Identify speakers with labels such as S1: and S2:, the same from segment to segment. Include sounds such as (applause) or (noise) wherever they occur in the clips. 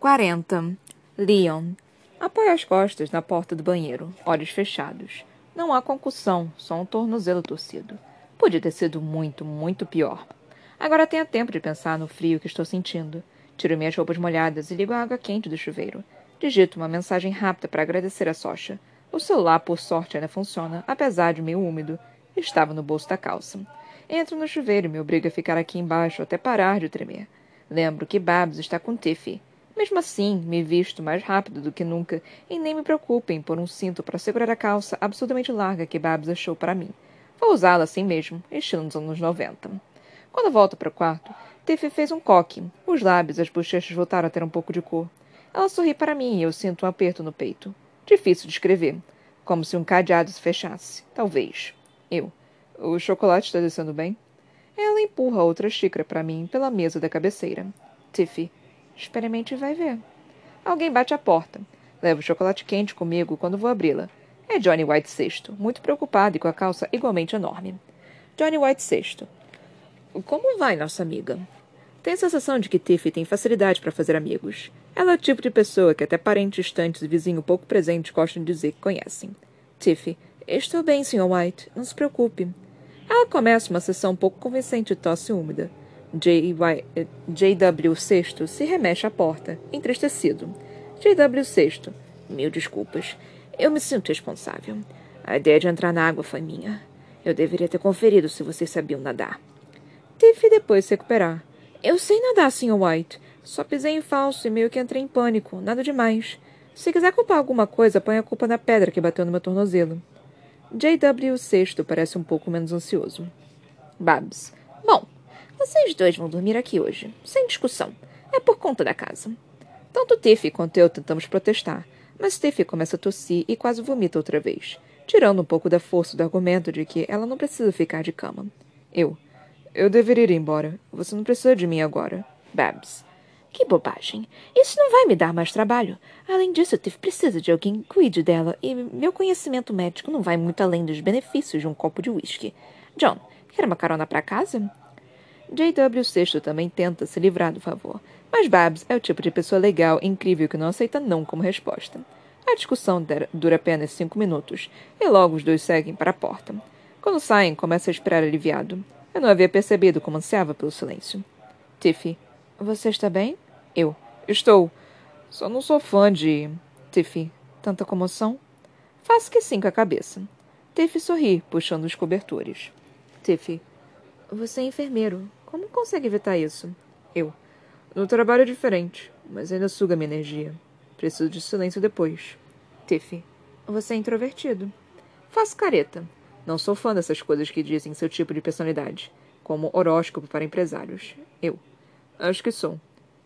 S1: 40. Leon. Apoia as costas na porta do banheiro, olhos fechados. Não há concussão, só um tornozelo torcido. Podia ter sido muito, muito pior. Agora tenho tempo de pensar no frio que estou sentindo. Tiro minhas roupas molhadas e ligo a água quente do chuveiro. Digito uma mensagem rápida para agradecer a Socha. O celular, por sorte, ainda funciona, apesar de meio úmido. Estava no bolso da calça. Entro no chuveiro e me obrigo a ficar aqui embaixo até parar de tremer. Lembro que Babs está com Tiffy. Mesmo assim, me visto mais rápido do que nunca e nem me preocupo em pôr um cinto para segurar a calça absurdamente larga que Babs achou para mim. Vou usá-la assim mesmo, estilo nos anos 90. Quando volto para o quarto, Tiffy fez um coque. Os lábios e as bochechas voltaram a ter um pouco de cor. Ela sorri para mim e eu sinto um aperto no peito. Difícil de escrever. Como se um cadeado se fechasse. Talvez. Eu. O chocolate está descendo bem? Ela empurra outra xícara para mim pela mesa da cabeceira. Tiffy. Experimente e vai ver. Alguém bate à porta. Levo o chocolate quente comigo quando vou abri-la. É Johnny White sexto, muito preocupado e com a calça igualmente enorme. Johnny White sexto. Como vai, nossa amiga? Tenho a sensação de que Tiffy tem facilidade para fazer amigos. Ela é o tipo de pessoa que até parentes distantes e vizinho pouco presente gostam de dizer que conhecem. Tiffy. Estou bem, Sr. White. Não se preocupe. Ela começa uma sessão pouco convincente de tosse úmida. J.W. Sexto se remexe à porta, entristecido. J.W. Sexto. Mil desculpas. Eu me sinto responsável. A ideia de entrar na água foi minha. Eu deveria ter conferido se vocês sabiam nadar. Tiffy depois se recuperar. Eu sei nadar, Sr. White. Só pisei em falso e meio que entrei em pânico. Nada demais. Se quiser culpar alguma coisa, põe a culpa na pedra que bateu no meu tornozelo. J.W. Sexto parece um pouco menos ansioso. Babs. Bom, vocês dois vão dormir aqui hoje, sem discussão. É por conta da casa. Tanto Tiffy quanto eu tentamos protestar, mas Tiffy começa a tossir e quase vomita outra vez, tirando um pouco da força do argumento de que ela não precisa ficar de cama. Eu. Eu deveria ir embora. Você não precisa de mim agora. Babs. Que bobagem. Isso não vai me dar mais trabalho. Além disso, Tiff precisa de alguém que cuide dela, e meu conhecimento médico não vai muito além dos benefícios de um copo de uísque. John, quer uma carona para casa? J.W. Sexto também tenta se livrar do favor, mas Babs é o tipo de pessoa legal e incrível que não aceita não como resposta. A discussão dura apenas cinco minutos, e logo os dois seguem para a porta. Quando saem, começa a esperar aliviado. Eu não havia percebido como ansiava pelo silêncio. Tiffy, você está bem? Eu. Estou. Só não sou fã de. Tiffy, tanta comoção? Faço que sim com a cabeça. Tiffy sorri, puxando os cobertores. Tiffy, você é enfermeiro. Como consegue evitar isso? Eu. No trabalho é diferente, mas ainda suga minha energia. Preciso de silêncio depois. Tiffy. Você é introvertido. Faço careta. Não sou fã dessas coisas que dizem seu tipo de personalidade, como horóscopo para empresários. Eu. Acho que sou.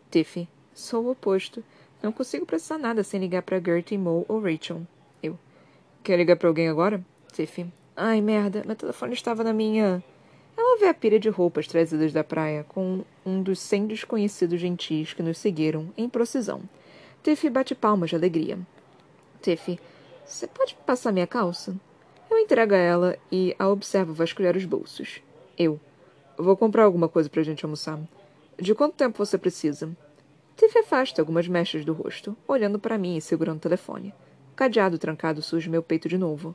S1: Tiffy. Sou o oposto. Não consigo processar nada sem ligar para Gertie, Mo ou Rachel. Eu. Quer ligar para alguém agora? Tiffy. Ai, merda. Meu telefone estava na minha. Ela vê a pilha de roupas trazidas da praia com um dos cem desconhecidos gentis que nos seguiram em procissão. Tiffy bate palmas de alegria. Tiffy, você pode passar minha calça? Eu entrego a ela e a observo vasculhar os bolsos. Eu. Vou comprar alguma coisa pra gente almoçar. De quanto tempo você precisa? Tiffy afasta algumas mechas do rosto, olhando para mim e segurando o telefone. Cadeado trancado surge meu peito de novo.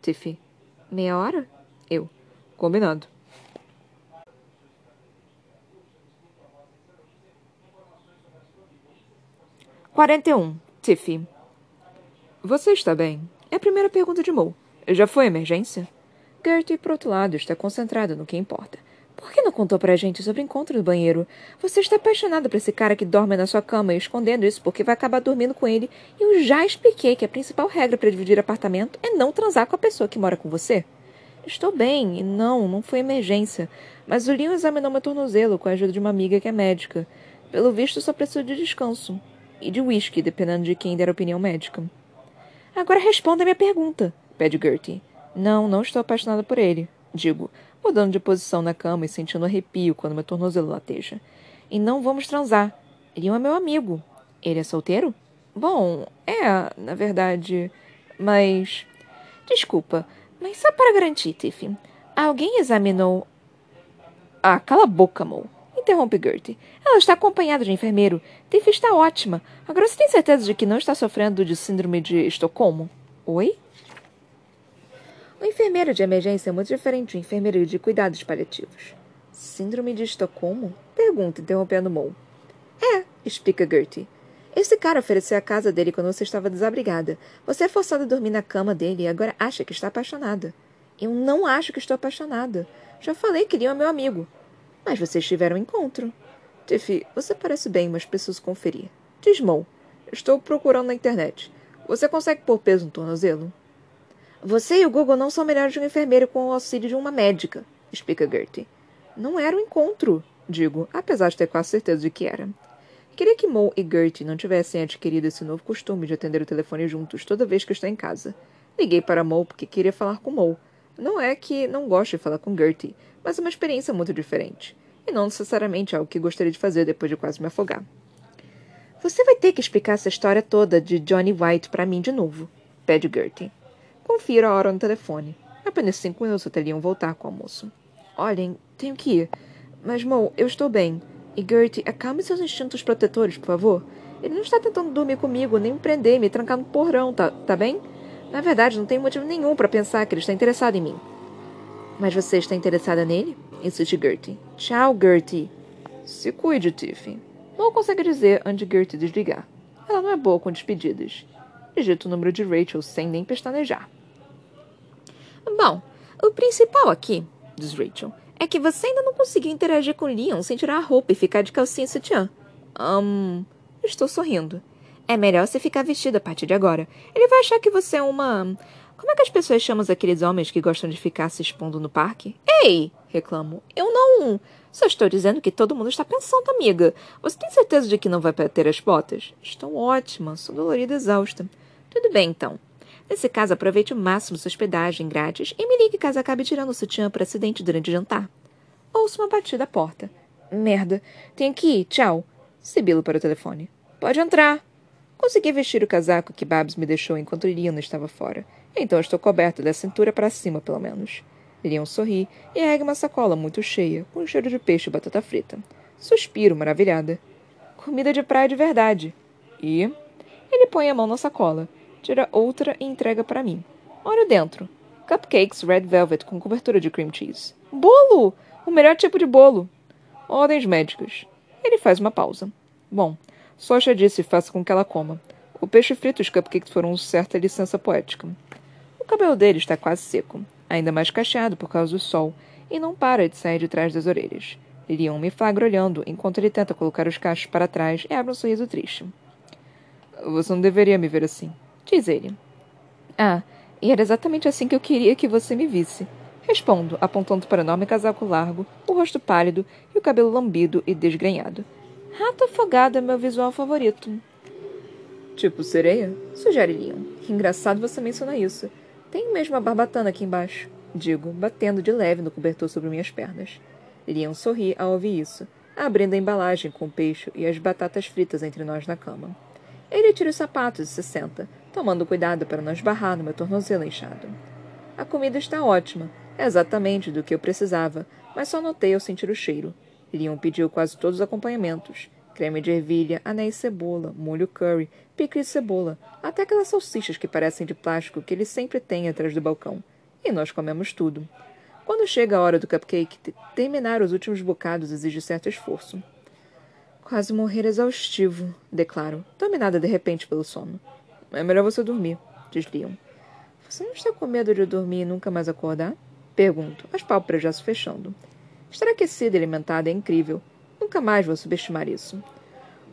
S1: Tiffy. Meia hora? Eu. Combinado. 41. Tiffy. Você está bem? É a primeira pergunta de Mo. Já foi emergência? Gertie, por outro lado, está concentrada no que importa. Por que não contou pra gente sobre o encontro no banheiro? Você está apaixonada por esse cara que dorme na sua cama e escondendo isso porque vai acabar dormindo com ele. E eu já expliquei que a principal regra para dividir apartamento é não transar com a pessoa que mora com você. Estou bem, e não, não foi emergência. Mas o Leon examinou meu tornozelo com a ajuda de uma amiga que é médica. Pelo visto, só preciso de descanso e de whisky, dependendo de quem der opinião médica. Agora responda a minha pergunta, pede Gertie. Não, não estou apaixonada por ele, digo, mudando de posição na cama e sentindo arrepio quando meu tornozelo lateja. E não vamos transar. Ele é meu amigo. Ele é solteiro? Bom, é, na verdade. Mas. Desculpa, mas só para garantir, Tiffy. Alguém examinou. Ah, cala a boca, Mo interrompe Gertie. Ela está acompanhada de enfermeiro. Tiffy está ótima. Agora você tem certeza de que não está sofrendo de síndrome de Estocolmo? Oi? O enfermeiro de emergência é muito diferente do enfermeiro de cuidados paliativos. Síndrome de Estocolmo? Pergunta, interrompendo Mo. É, explica Gertie. Esse cara ofereceu a casa dele quando você estava desabrigada. Você é forçada a dormir na cama dele e agora acha que está apaixonada. Eu não acho que estou apaixonada. Já falei que ele é meu amigo. Mas vocês tiveram um encontro. Tiffy, você parece bem, mas preciso conferir. Diz Mo. Estou procurando na internet. Você consegue pôr peso no tornozelo? Você e o Google não são melhores de um enfermeiro com o auxílio de uma médica, explica Gertie. Não era um encontro, digo, apesar de ter quase certeza de que era. Queria que Mo e Gertie não tivessem adquirido esse novo costume de atender o telefone juntos toda vez que estou em casa. Liguei para Mo porque queria falar com Mo. Não é que não goste de falar com Gertie, mas é uma experiência muito diferente. E não necessariamente algo que gostaria de fazer depois de quase me afogar. Você vai ter que explicar essa história toda de Johnny White para mim de novo, pede Gertie. Confira a hora no telefone. Apenas cinco minutos até Leon voltar com o almoço. Olhem, tenho que ir. Mas, Mo, eu estou bem. E Gertie, acalme seus instintos protetores, por favor. Ele não está tentando dormir comigo, nem me prender, me trancar no porão, tá, tá bem? Na verdade, não tenho motivo nenhum para pensar que ele está interessado em mim. Mas você está interessada nele? Insiste Gertie. Tchau, Gertie. Se cuide, Tiffy. Mal consegue dizer antes de Gertie desligar. Ela não é boa com despedidas. Digita o número de Rachel sem nem pestanejar. Bom, o principal aqui, diz Rachel, é que você ainda não conseguiu interagir com Leon sem tirar a roupa e ficar de calcinha e sutiã. Um, estou sorrindo. É melhor você ficar vestida a partir de agora. Ele vai achar que você é uma. Como é que as pessoas chamam aqueles homens que gostam de ficar se expondo no parque? Ei! reclamo. Eu não. Só estou dizendo que todo mundo está pensando, amiga. Você tem certeza de que não vai ter as botas? Estou ótima, sou dolorida e exausta. Tudo bem, então. Nesse caso, aproveite o máximo sua hospedagem grátis e me ligue caso acabe tirando o sutiã por acidente durante o jantar. Ouço uma batida à porta. Merda. Tenho que ir. Tchau. Sibilo para o telefone. Pode entrar. Consegui vestir o casaco que Babs me deixou enquanto Leon estava fora. Então estou coberta da cintura para cima, pelo menos. Leon sorri e ergue uma sacola muito cheia, com cheiro de peixe e batata frita. Suspiro, maravilhada. Comida de praia de verdade. E. Ele põe a mão na sacola tira outra e entrega para mim. Olha dentro. Cupcakes Red Velvet com cobertura de cream cheese. Bolo! O melhor tipo de bolo. Ordens médicas. Ele faz uma pausa. Bom, Socha disse faça com que ela coma. O peixe frito e os cupcakes foram certa licença poética. O cabelo dele está quase seco, ainda mais cacheado por causa do sol, e não para de sair de trás das orelhas. Leon me flagra olhando enquanto ele tenta colocar os cachos para trás e abre um sorriso triste. Você não deveria me ver assim. Diz ele. Ah, e era exatamente assim que eu queria que você me visse. Respondo, apontando para o enorme casaco largo, o rosto pálido e o cabelo lambido e desgrenhado. Rato afogado é meu visual favorito. Tipo sereia? Sugere Leon. Engraçado você mencionar isso. Tem mesmo a barbatana aqui embaixo. Digo, batendo de leve no cobertor sobre minhas pernas. Leon sorri ao ouvir isso, abrindo a embalagem com o peixe e as batatas fritas entre nós na cama. Ele tira os sapatos e se senta, tomando cuidado para não esbarrar no meu tornozelo inchado. A comida está ótima, exatamente do que eu precisava, mas só notei ao sentir o cheiro. Leon pediu quase todos os acompanhamentos: creme de ervilha, anéis de cebola, molho curry, picles de cebola, até aquelas salsichas que parecem de plástico que ele sempre tem atrás do balcão. E nós comemos tudo. Quando chega a hora do cupcake, terminar os últimos bocados exige certo esforço. Quase morrer exaustivo, declaro, dominada de repente pelo sono. É melhor você dormir, diz Leon. Você não está com medo de dormir e nunca mais acordar? Pergunto, as pálpebras já se fechando. Estar aquecida e alimentada é incrível. Nunca mais vou subestimar isso.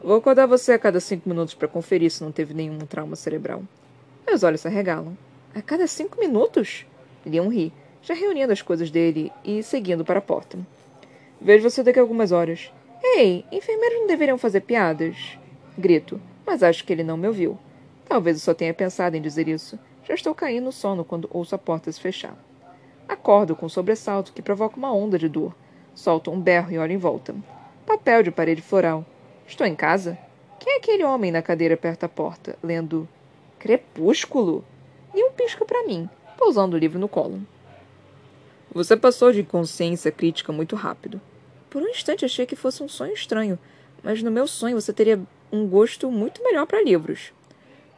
S1: Vou acordar você a cada cinco minutos para conferir se não teve nenhum trauma cerebral. Meus olhos se arregalam. A cada cinco minutos? Leon ri, já reunindo as coisas dele e seguindo para a porta. Vejo você daqui a algumas horas. Ei, enfermeiros não deveriam fazer piadas? Grito, mas acho que ele não me ouviu. Talvez eu só tenha pensado em dizer isso. Já estou caindo no sono quando ouço a porta se fechar. Acordo com um sobressalto que provoca uma onda de dor. Solto um berro e olho em volta. Papel de parede floral. Estou em casa? Quem é aquele homem na cadeira perto da porta, lendo Crepúsculo? E um pisca para mim, pousando o livro no colo. Você passou de inconsciência crítica muito rápido. Por um instante achei que fosse um sonho estranho, mas no meu sonho você teria um gosto muito melhor para livros.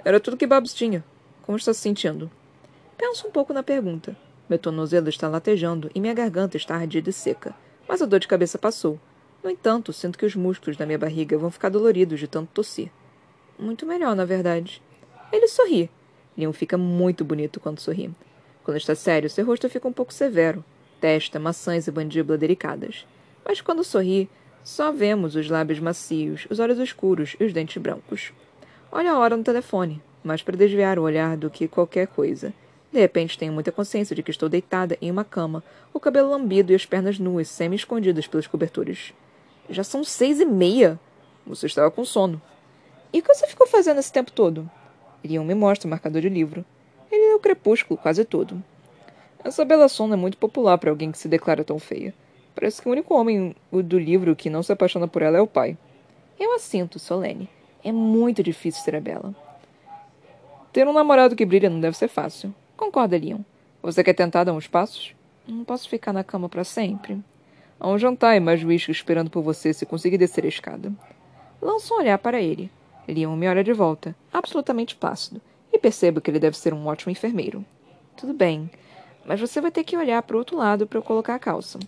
S2: Era tudo que Babs tinha. Como está se sentindo?
S1: Penso um pouco na pergunta. Meu tornozelo está latejando e minha garganta está ardida e seca, mas a dor de cabeça passou. No entanto, sinto que os músculos da minha barriga vão ficar doloridos de tanto tossir. Muito melhor, na verdade. Ele sorri. Leon fica muito bonito quando sorri. Quando está sério, seu rosto fica um pouco severo. Testa, maçãs e mandíbula delicadas. Mas quando sorri, só vemos os lábios macios, os olhos escuros e os dentes brancos. Olha a hora no telefone, mais para desviar o olhar do que qualquer coisa. De repente tenho muita consciência de que estou deitada em uma cama, o cabelo lambido e as pernas nuas, semi-escondidas pelas coberturas. Já são seis e meia.
S2: Você estava com sono.
S1: E o que você ficou fazendo esse tempo todo? Iriam me mostra o marcador de livro. Ele é o crepúsculo quase todo.
S2: Essa bela sona é muito popular para alguém que se declara tão feia. Parece que o único homem do livro que não se apaixona por ela é o pai.
S1: Eu a sinto, solene. É muito difícil ser a bela.
S2: Ter um namorado que brilha não deve ser fácil.
S1: Concorda, Leon.
S2: Você quer tentar dar uns passos?
S1: Não posso ficar na cama para sempre.
S2: Há um jantar e mais whisky esperando por você se conseguir descer a escada.
S1: Lanço um olhar para ele. Leon me olha de volta, absolutamente plácido, e percebo que ele deve ser um ótimo enfermeiro. Tudo bem, mas você vai ter que olhar para o outro lado para eu colocar a calça.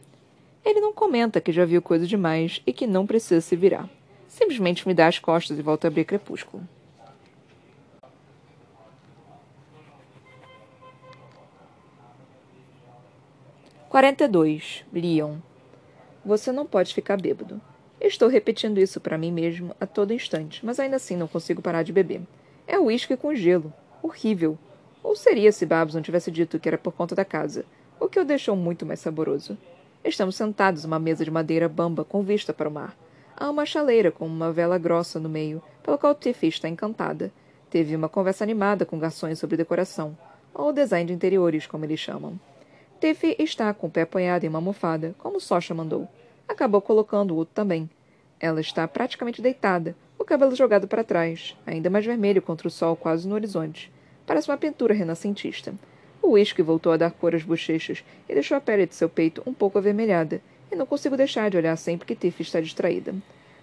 S1: Ele não comenta que já viu coisa demais e que não precisa se virar. Simplesmente me dá as costas e volta a abrir crepúsculo. 42. Leon. Você não pode ficar bêbado. Estou repetindo isso para mim mesmo a todo instante, mas ainda assim não consigo parar de beber. É uísque com gelo. Horrível. Ou seria se Babs não tivesse dito que era por conta da casa, o que o deixou muito mais saboroso. Estamos sentados numa mesa de madeira bamba com vista para o mar. Há uma chaleira com uma vela grossa no meio, pela qual Tiffy está encantada. Teve uma conversa animada com garçons sobre decoração, ou design de interiores, como eles chamam. Tiffy está com o pé apoiado em uma almofada, como Sasha mandou. Acabou colocando o também. Ela está praticamente deitada, o cabelo jogado para trás, ainda mais vermelho contra o sol quase no horizonte. Parece uma pintura renascentista. O uísque voltou a dar cor às bochechas e deixou a pele de seu peito um pouco avermelhada, e não consigo deixar de olhar sempre que Tiffy está distraída.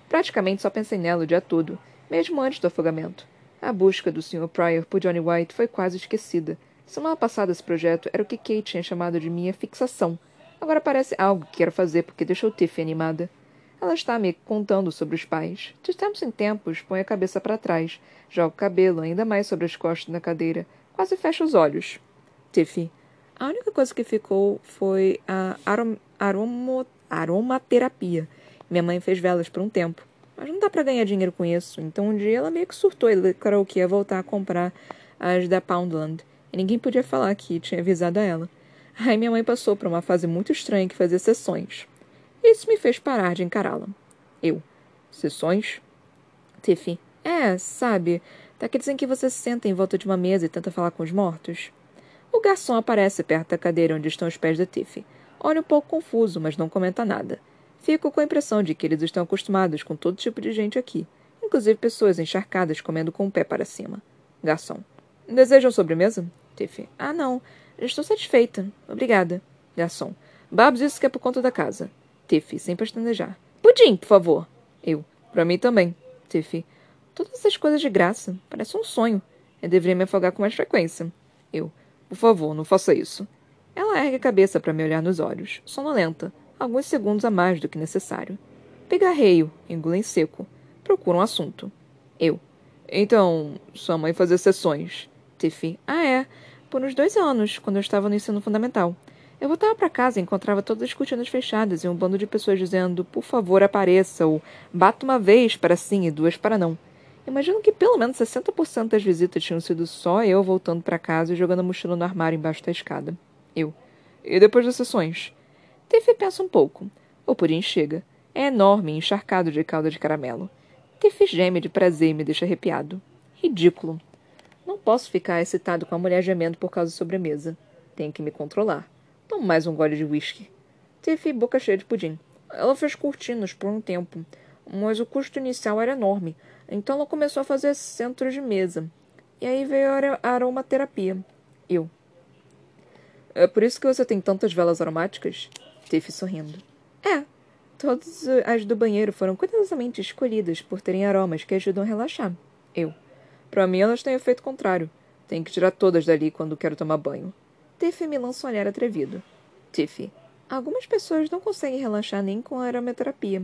S1: Praticamente só pensei nela o dia todo, mesmo antes do afogamento. A busca do Sr. Pryor por Johnny White foi quase esquecida, Semana passada esse projeto era o que Kate tinha chamado de minha fixação. Agora parece algo que quero fazer porque deixou Tiffy animada. Ela está me contando sobre os pais. De tempos em tempos, põe a cabeça para trás, joga o cabelo ainda mais sobre as costas na cadeira, quase fecha os olhos. Tiffy. A única coisa que ficou foi a arom aromaterapia. Minha mãe fez velas por um tempo. Mas não dá para ganhar dinheiro com isso. Então um dia ela meio que surtou e declarou que ia voltar a comprar as da Poundland ninguém podia falar que tinha avisado a ela. Aí minha mãe passou por uma fase muito estranha que fazia sessões. Isso me fez parar de encará-la. Eu. Sessões? Tiffy. É, sabe, daqueles em que você se senta em volta de uma mesa e tenta falar com os mortos. O garçom aparece perto da cadeira onde estão os pés da Tiffy. Olha um pouco confuso, mas não comenta nada. Fico com a impressão de que eles estão acostumados com todo tipo de gente aqui, inclusive pessoas encharcadas comendo com o pé para cima. Garçom. Desejam sobremesa? Tiffy. Ah, não. estou satisfeita. Obrigada. Garçom. Babs disse que é por conta da casa. Tiffy, sem pestanejar. Pudim, por favor. Eu. Para mim também. Tiffy. Todas essas coisas de graça. Parece um sonho. Eu deveria me afogar com mais frequência. Eu. Por favor, não faça isso. Ela ergue a cabeça para me olhar nos olhos, sonolenta, alguns segundos a mais do que necessário. Pigarreio, engula em seco. Procura um assunto. Eu. Então, sua mãe fazia sessões. Tiffy. Ah, é por uns dois anos, quando eu estava no ensino fundamental. Eu voltava para casa e encontrava todas as cortinas fechadas e um bando de pessoas dizendo, por favor, apareça, ou bata uma vez para sim e duas para não. Imagino que pelo menos 60% das visitas tinham sido só eu voltando para casa e jogando a mochila no armário embaixo da escada. Eu. E depois das sessões? Tiffy pensa um pouco. O pudim chega. É enorme e encharcado de calda de caramelo. Tiffy geme de prazer e me deixa arrepiado. Ridículo. Não posso ficar excitado com a mulher gemendo por causa da sobremesa. Tenho que me controlar. Tomo mais um gole de whisky. Teve boca cheia de pudim. Ela fez cortinas por um tempo, mas o custo inicial era enorme, então ela começou a fazer centros de mesa. E aí veio a aromaterapia. Eu. É por isso que você tem tantas velas aromáticas? Tiff sorrindo. É. Todas as do banheiro foram cuidadosamente escolhidas por terem aromas que ajudam a relaxar. Eu. Para mim, elas têm efeito contrário. Tenho que tirar todas dali quando quero tomar banho. Tiffy me lança um olhar atrevido. Tiffy. Algumas pessoas não conseguem relaxar nem com a aromaterapia.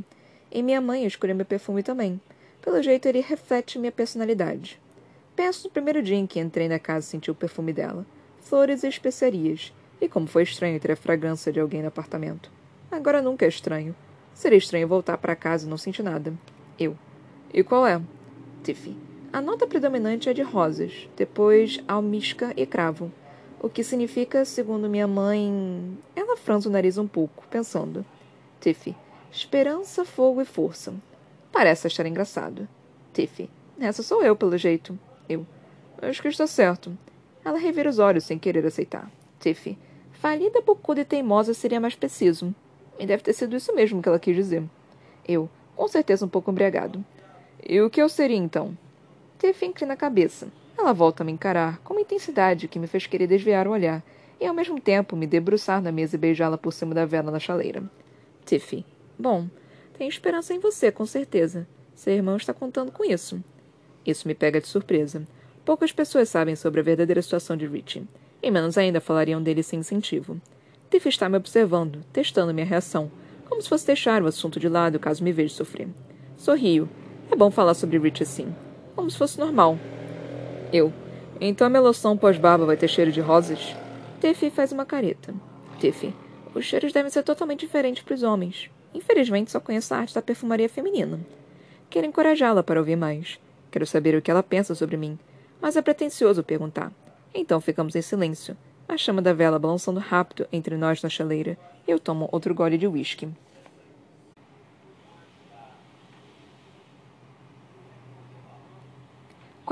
S1: E minha mãe escolheu meu perfume também. Pelo jeito, ele reflete minha personalidade. Penso no primeiro dia em que entrei na casa e senti o perfume dela. Flores e especiarias. E como foi estranho ter a fragrância de alguém no apartamento. Agora nunca é estranho. Seria estranho voltar para casa e não sentir nada. Eu. E qual é? Tiffy. A nota predominante é de rosas, depois almisca e cravo. O que significa, segundo minha mãe. Ela franza o nariz um pouco, pensando. Tiffy. Esperança, fogo e força. Parece achar engraçado. Tiffy. Essa sou eu, pelo jeito. Eu. Acho que está certo. Ela revira os olhos sem querer aceitar. Tiffy. Falida, bocuda e teimosa seria mais preciso. E deve ter sido isso mesmo que ela quis dizer. Eu, com certeza um pouco embriagado. E o que eu seria então? Tiff inclina a cabeça. Ela volta a me encarar com uma intensidade que me fez querer desviar o olhar e ao mesmo tempo me debruçar na mesa e beijá-la por cima da vela na chaleira. Tiffy. Bom, tenho esperança em você, com certeza. Seu irmão está contando com isso. Isso me pega de surpresa. Poucas pessoas sabem sobre a verdadeira situação de Richie, e menos ainda falariam dele sem incentivo. Tiff está me observando, testando minha reação, como se fosse deixar o assunto de lado caso me veja sofrer. Sorrio. É bom falar sobre Rich assim. Como se fosse normal. Eu. Então a minha loção pós-barba vai ter cheiro de rosas? Tiffy faz uma careta. Tiffy. Os cheiros devem ser totalmente diferentes para os homens. Infelizmente, só conheço a arte da perfumaria feminina. Quero encorajá-la para ouvir mais. Quero saber o que ela pensa sobre mim. Mas é pretensioso perguntar. Então ficamos em silêncio, a chama da vela balançando rápido entre nós na chaleira, e eu tomo outro gole de uísque.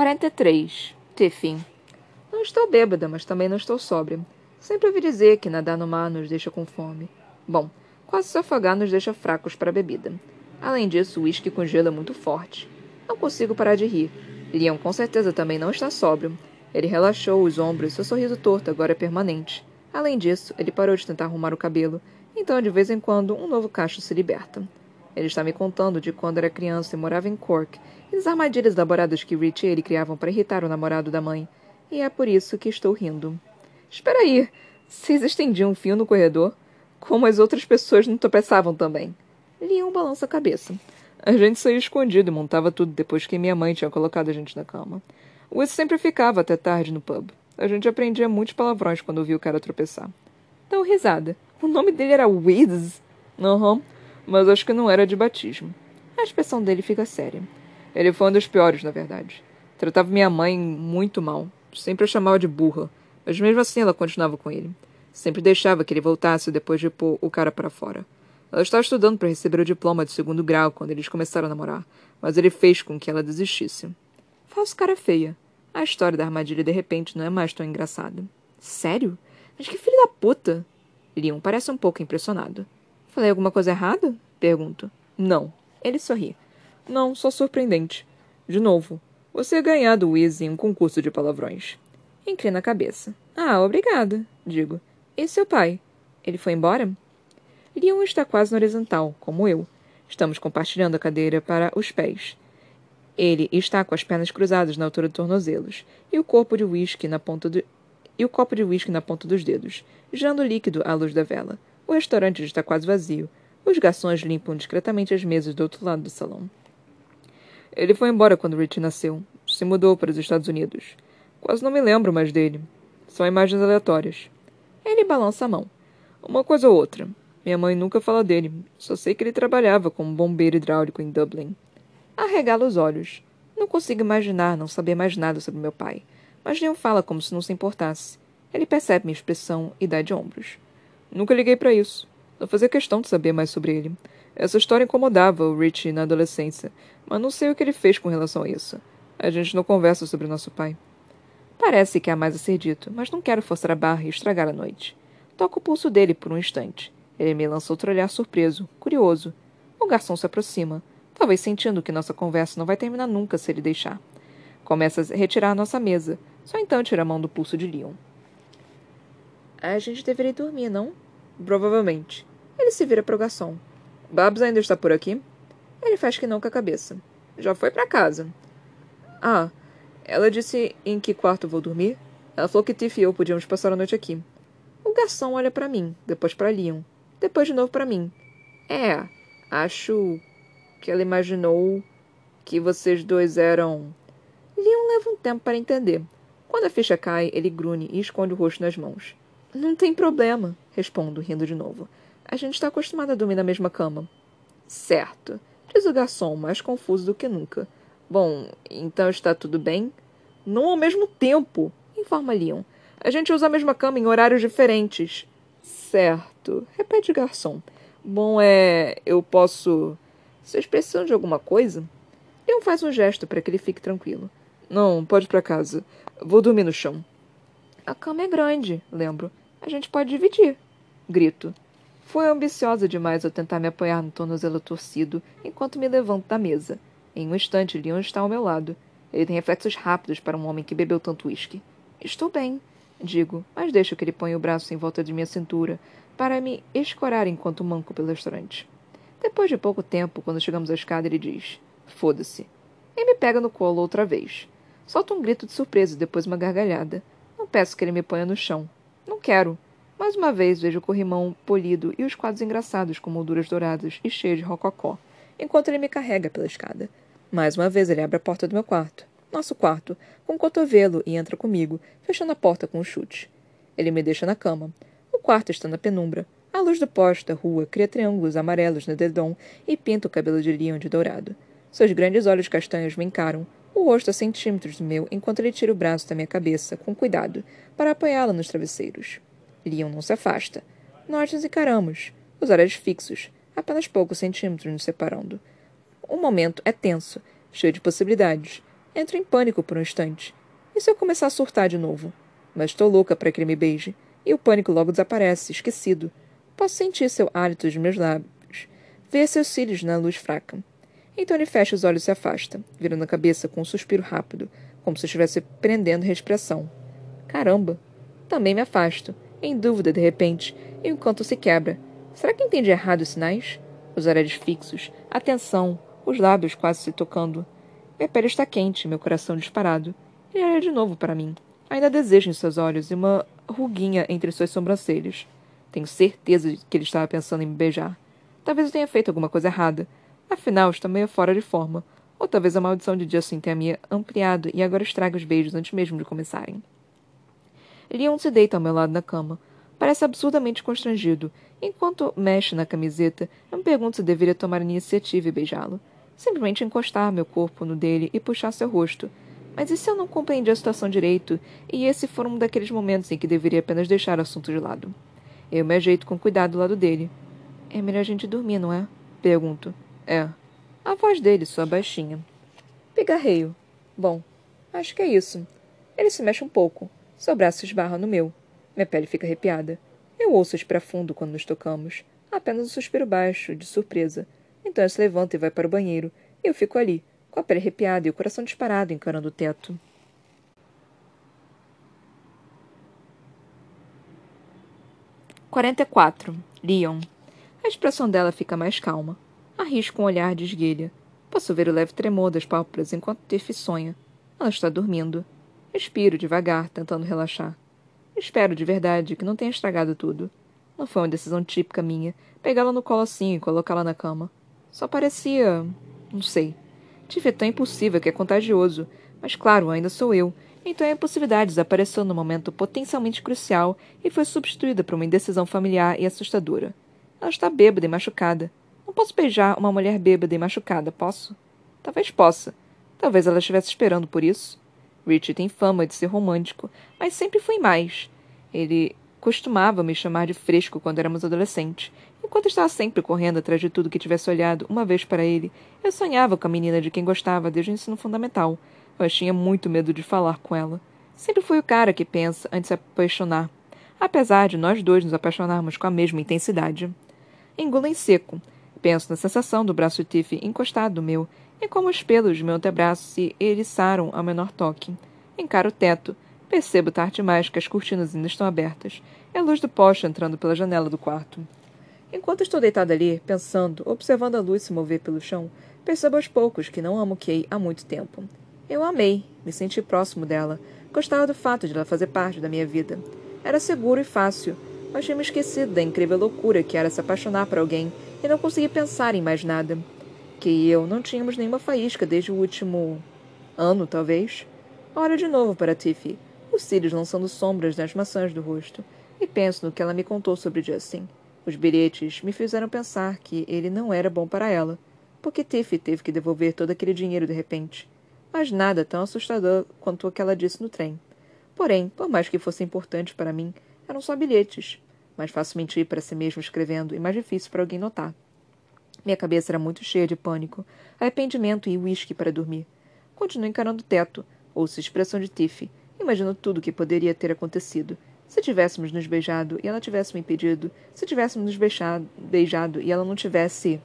S1: Quarenta e três. Tiffin. Não estou bêbada, mas também não estou sóbria. Sempre ouvi dizer que nadar no mar nos deixa com fome. Bom, quase se afogar nos deixa fracos para a bebida. Além disso, o uísque com gelo é muito forte. Não consigo parar de rir. Leon com certeza também não está sóbrio, ele relaxou os ombros seu sorriso torto agora é permanente. Além disso, ele parou de tentar arrumar o cabelo, então de vez em quando um novo cacho se liberta. Ele está me contando de quando era criança e morava em Cork, e das armadilhas elaboradas que Rich e ele criavam para irritar o namorado da mãe. E é por isso que estou rindo. Espera aí! Vocês estendiam um fio no corredor? Como as outras pessoas não tropeçavam também. Leon balança a cabeça. A gente saía escondido e montava tudo depois que minha mãe tinha colocado a gente na cama. Wiz sempre ficava até tarde no pub. A gente aprendia muitos palavrões quando via o cara tropeçar. Deu risada. O nome dele era Wiz? Aham, uhum, mas acho que não era de batismo. A expressão dele fica séria. Ele foi um dos piores, na verdade. Tratava minha mãe muito mal. Sempre a chamava de burra. Mas mesmo assim ela continuava com ele. Sempre deixava que ele voltasse depois de pôr o cara para fora. Ela estava estudando para receber o diploma de segundo grau quando eles começaram a namorar, mas ele fez com que ela desistisse. Faço cara feia. A história da armadilha de repente não é mais tão engraçada. Sério? Mas que filho da puta! Leon parece um pouco impressionado. Falei alguma coisa errada? Pergunto. Não. Ele sorri. Não, só surpreendente. De novo, você é ganhar do Wiz em um concurso de palavrões. Inclina a cabeça. Ah, obrigada, digo. E seu pai? Ele foi embora? Leon está quase na horizontal, como eu. Estamos compartilhando a cadeira para os pés. Ele está com as pernas cruzadas na altura dos tornozelos e o corpo de uísque na ponta do... e o copo de uísque na ponta dos dedos, girando líquido à luz da vela. O restaurante está quase vazio. Os garçons limpam discretamente as mesas do outro lado do salão. Ele foi embora quando Rich nasceu. Se mudou para os Estados Unidos. Quase não me lembro mais dele. São imagens aleatórias. Ele balança a mão. Uma coisa ou outra. Minha mãe nunca fala dele. Só sei que ele trabalhava como bombeiro hidráulico em Dublin. Arregala os olhos. Não consigo imaginar, não saber mais nada sobre meu pai. Mas Leon fala como se não se importasse. Ele percebe minha expressão e dá de ombros. Nunca liguei para isso. Não fazia questão de saber mais sobre ele. Essa história incomodava o Richie na adolescência, mas não sei o que ele fez com relação a isso. A gente não conversa sobre nosso pai. Parece que há mais a ser dito, mas não quero forçar a barra e estragar a noite. Toco o pulso dele por um instante. Ele me lança outro olhar surpreso, curioso. O garçom se aproxima talvez sentindo que nossa conversa não vai terminar nunca se ele deixar. Começa a retirar nossa mesa. Só então tira a mão do pulso de Leon. A gente deveria dormir, não? Provavelmente. Ele se vira para o garçom.
S2: Babs ainda está por aqui?
S1: Ele faz que não com a cabeça.
S2: Já foi para casa. Ah, ela disse em que quarto vou dormir? Ela falou que Tiff e eu podíamos passar a noite aqui.
S1: O garçom olha para mim, depois para Leon, depois de novo para mim. É, acho que ela imaginou que vocês dois eram. Leon leva um tempo para entender. Quando a ficha cai, ele grune e esconde o rosto nas mãos. Não tem problema, respondo, rindo de novo. A gente está acostumado a dormir na mesma cama. Certo, diz o garçom, mais confuso do que nunca. Bom, então está tudo bem?
S2: Não ao mesmo tempo,
S1: informa Leon.
S2: A gente usa a mesma cama em horários diferentes.
S1: Certo, repete o garçom.
S2: Bom, é. Eu posso.
S1: Vocês precisam de alguma coisa? Leon faz um gesto para que ele fique tranquilo.
S2: Não, pode ir para casa. Vou dormir no chão.
S1: A cama é grande, lembro. A gente pode dividir. Grito. Foi ambiciosa demais ao tentar me apoiar no tornozelo torcido enquanto me levanto da mesa. Em um instante, Leon está ao meu lado. Ele tem reflexos rápidos para um homem que bebeu tanto uísque. Estou bem, digo, mas deixo que ele ponha o braço em volta de minha cintura para me escorar enquanto manco pelo restaurante. Depois de pouco tempo, quando chegamos à escada, ele diz: Foda-se. E me pega no colo outra vez. Solto um grito de surpresa e depois uma gargalhada. Não peço que ele me ponha no chão. Não quero. Mais uma vez vejo o corrimão polido e os quadros engraçados com molduras douradas e cheios de rococó, enquanto ele me carrega pela escada. Mais uma vez ele abre a porta do meu quarto, nosso quarto, com o um cotovelo e entra comigo, fechando a porta com um chute. Ele me deixa na cama. O quarto está na penumbra. A luz do poste da rua cria triângulos amarelos no dedão e pinta o cabelo de Leon de dourado. Seus grandes olhos castanhos me encaram, o rosto a centímetros do meu, enquanto ele tira o braço da minha cabeça, com cuidado, para apoiá-la nos travesseiros. Leon não se afasta. Nós nos encaramos, os olhos fixos, apenas poucos centímetros nos separando. O momento é tenso, cheio de possibilidades. Entro em pânico por um instante. E se eu começar a surtar de novo? Mas estou louca para que ele me beije, e o pânico logo desaparece, esquecido. Posso sentir seu hálito dos meus lábios, ver seus cílios na luz fraca. Então ele fecha os olhos e se afasta, virando a cabeça com um suspiro rápido, como se estivesse prendendo respiração. Caramba! Também me afasto, em dúvida de repente, e o encanto se quebra. Será que entendi errado os sinais? Os olhares fixos, a tensão, os lábios quase se tocando. Minha pele está quente, meu coração disparado. Ele olha de novo para mim. Ainda desejo em seus olhos e uma ruguinha entre suas sobrancelhas. Tenho certeza de que ele estava pensando em me beijar. Talvez eu tenha feito alguma coisa errada, Afinal, estou meio fora de forma. Ou talvez a maldição de Justin tenha me ampliado e agora estraga os beijos antes mesmo de começarem. Leon se deita ao meu lado na cama. Parece absurdamente constrangido. Enquanto mexe na camiseta, eu me pergunto se deveria tomar iniciativa e beijá-lo. Simplesmente encostar meu corpo no dele e puxar seu rosto. Mas e se eu não compreendi a situação direito e esse for um daqueles momentos em que deveria apenas deixar o assunto de lado? Eu me ajeito com cuidado do lado dele. É melhor a gente dormir, não é? Pergunto. É. A voz dele soa baixinha. Pigarreio. Bom, acho que é isso. Ele se mexe um pouco. Seu braço esbarra no meu. Minha pele fica arrepiada. Eu ouço para fundo quando nos tocamos. Apenas um suspiro baixo, de surpresa. Então ele se levanta e vai para o banheiro. E eu fico ali, com a pele arrepiada e o coração disparado encarando o teto. Quarenta e quatro. Leon. A expressão dela fica mais calma. Arrisco um olhar de esguelha. Posso ver o leve tremor das pálpebras enquanto Tiff sonha. Ela está dormindo. Respiro devagar, tentando relaxar. Espero de verdade que não tenha estragado tudo. Não foi uma decisão típica minha pegá-la no colo assim e colocá-la na cama. Só parecia. não sei. Tiff é tão impossível que é contagioso. Mas claro, ainda sou eu. Então a impulsividade desapareceu no momento potencialmente crucial e foi substituída por uma indecisão familiar e assustadora. Ela está bêbada e machucada. Não posso beijar uma mulher bêbada e machucada, posso? Talvez possa. Talvez ela estivesse esperando por isso. Richie tem fama de ser romântico, mas sempre foi mais. Ele costumava me chamar de fresco quando éramos adolescentes. Enquanto estava sempre correndo atrás de tudo que tivesse olhado uma vez para ele, eu sonhava com a menina de quem gostava desde o ensino fundamental. Mas tinha muito medo de falar com ela. Sempre fui o cara que pensa antes de se apaixonar, apesar de nós dois nos apaixonarmos com a mesma intensidade. Engulo em seco. Penso na sensação do braço de Tiff encostado no meu, e como os pelos do meu antebraço se eriçaram ao menor toque. Encaro o teto. Percebo tarde mais que as cortinas ainda estão abertas, e a luz do poste entrando pela janela do quarto. Enquanto estou deitada ali, pensando, observando a luz se mover pelo chão, percebo aos poucos que não amo Kay há muito tempo. Eu amei, me senti próximo dela, gostava do fato de ela fazer parte da minha vida. Era seguro e fácil, mas tinha me esquecido da incrível loucura que era se apaixonar por alguém e não conseguir pensar em mais nada. Que eu não tínhamos nenhuma faísca desde o último ano, talvez. Olho de novo para Tiffy, os cílios lançando sombras nas maçãs do rosto, e penso no que ela me contou sobre Justin. Os bilhetes me fizeram pensar que ele não era bom para ela, porque Tiffy teve que devolver todo aquele dinheiro de repente. Mas nada tão assustador quanto o que ela disse no trem. Porém, por mais que fosse importante para mim, eram só bilhetes. Mais fácil mentir para si mesmo escrevendo e mais difícil para alguém notar. Minha cabeça era muito cheia de pânico, arrependimento e uísque para dormir. Continuo encarando o teto, ouço a expressão de Tiffy, imagino tudo o que poderia ter acontecido. Se tivéssemos nos beijado e ela tivesse me impedido, se tivéssemos nos beijado, e ela não tivesse.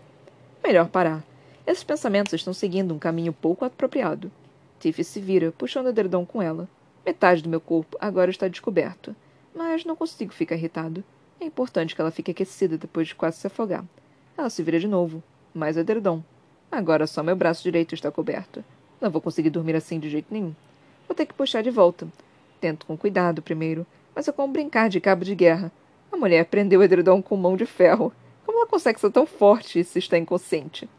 S1: Melhor parar. Esses pensamentos estão seguindo um caminho pouco apropriado. Tiffy se vira, puxando o edredom com ela. Metade do meu corpo agora está descoberto. Mas não consigo ficar irritado. É importante que ela fique aquecida depois de quase se afogar. Ela se vira de novo. Mais edredom. Agora só meu braço direito está coberto. Não vou conseguir dormir assim de jeito nenhum. Vou ter que puxar de volta. Tento com cuidado primeiro, mas é como brincar de cabo de guerra. A mulher prendeu o edredom com mão de ferro. Como ela consegue ser tão forte se está inconsciente?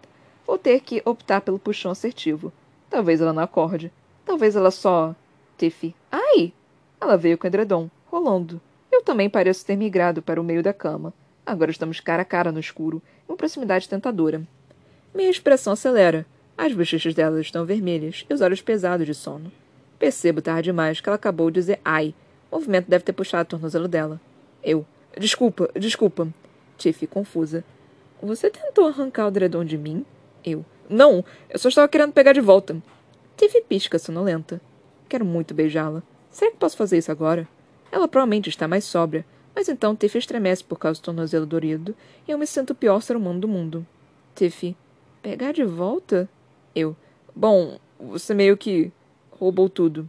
S1: Vou ter que optar pelo puxão assertivo. Talvez ela não acorde. Talvez ela só. Tiffy. Ai! Ela veio com o edredom, rolando. Também pareço ter migrado para o meio da cama. Agora estamos cara a cara no escuro, em uma proximidade tentadora. Minha expressão acelera. As bochechas dela estão vermelhas e os olhos pesados de sono. Percebo tarde demais que ela acabou de dizer ai. O movimento deve ter puxado o tornozelo dela. Eu. Desculpa, desculpa. Tiffy, confusa. Você tentou arrancar o dredom de mim? Eu. Não, eu só estava querendo pegar de volta. Tiffy pisca, sonolenta. Quero muito beijá-la. Será que posso fazer isso agora? Ela provavelmente está mais sóbria, mas então Tiffy estremece por causa do tornozelo dorido e eu me sinto o pior ser humano do mundo. Tiffy. Pegar de volta? Eu. Bom, você meio que roubou tudo.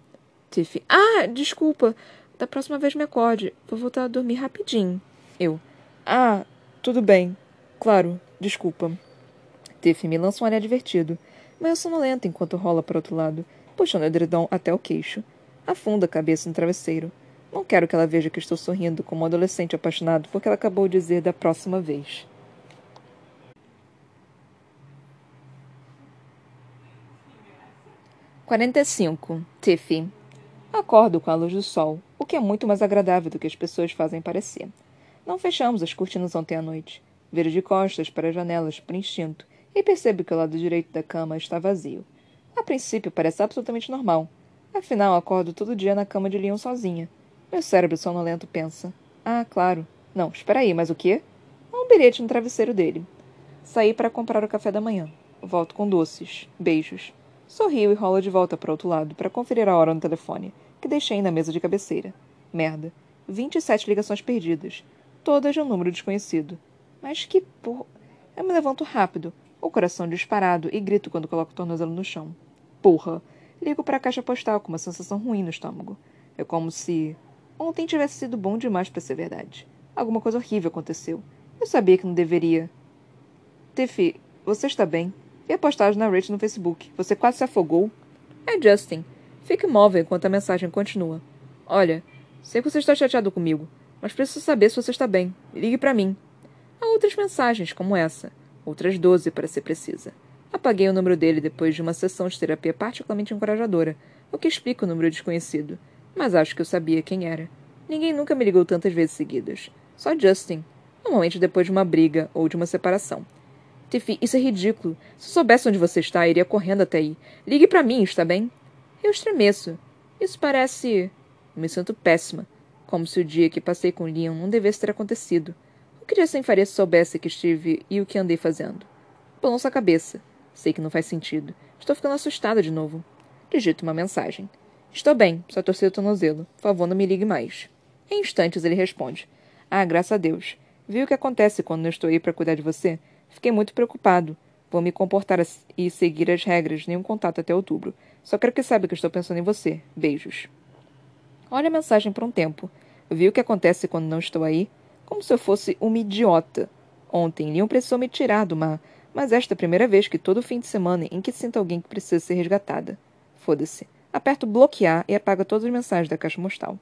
S1: Tiffy. Ah, desculpa. Da próxima vez me acorde. Vou voltar a dormir rapidinho. Eu. Ah, tudo bem. Claro, desculpa. Tiffy me lança um olhar divertido, mas eu sonolenta enquanto rola para outro lado, puxando o edredom até o queixo. Afunda a cabeça no travesseiro. Não quero que ela veja que estou sorrindo como um adolescente apaixonado porque ela acabou de dizer da próxima vez. Quarenta e cinco. Tiffy. Acordo com a luz do sol, o que é muito mais agradável do que as pessoas fazem parecer. Não fechamos as cortinas ontem à noite. Viro de costas para as janelas por instinto e percebo que o lado direito da cama está vazio. A princípio parece absolutamente normal, Afinal, acordo todo dia na cama de Leon sozinha. Meu cérebro sonolento pensa. Ah, claro. Não, espera aí, mas o quê? Há um bilhete no travesseiro dele. Saí para comprar o café da manhã. Volto com doces. Beijos. Sorrio e rolo de volta para outro lado para conferir a hora no telefone, que deixei na mesa de cabeceira. Merda. 27 ligações perdidas. Todas de um número desconhecido. Mas que por... Eu me levanto rápido, o coração disparado, e grito quando coloco o tornozelo no chão. Porra! Ligo para a caixa postal com uma sensação ruim no estômago. É como se ontem tivesse sido bom demais para ser verdade. Alguma coisa horrível aconteceu. Eu sabia que não deveria. Tiffy, você está bem? E a postagem na Rachel no Facebook? Você quase se afogou? É Justin. Fique imóvel enquanto a mensagem continua. Olha, sei que você está chateado comigo, mas preciso saber se você está bem. Ligue para mim. Há outras mensagens como essa. Outras doze, para ser precisa. Apaguei o número dele depois de uma sessão de terapia particularmente encorajadora, o que explica o número desconhecido. Mas acho que eu sabia quem era. Ninguém nunca me ligou tantas vezes seguidas. Só Justin. Normalmente depois de uma briga ou de uma separação. Tiffy, isso é ridículo. Se soubesse onde você está, iria correndo até aí. Ligue para mim, está bem? Eu estremeço. Isso parece. Eu me sinto péssima. Como se o dia que passei com Leon não devesse ter acontecido. O que Justin faria se soubesse que estive e o que andei fazendo? Balanço a cabeça. Sei que não faz sentido. Estou ficando assustada de novo. Digito uma mensagem. Estou bem, só torci o tornozelo. Por favor, não me ligue mais. Em instantes ele responde. Ah, graças a Deus. Viu o que acontece quando não estou aí para cuidar de você? Fiquei muito preocupado. Vou me comportar e seguir as regras, nenhum contato até outubro. Só quero que saiba que estou pensando em você. Beijos. Olha a mensagem por um tempo. Viu o que acontece quando não estou aí? Como se eu fosse uma idiota.
S2: Ontem, Leon precisou me tirar do mar, mas esta é a primeira vez que todo fim de semana em que sinto alguém que precisa ser resgatada. Foda-se. Aperto bloquear e apago todas as mensagens da caixa postal.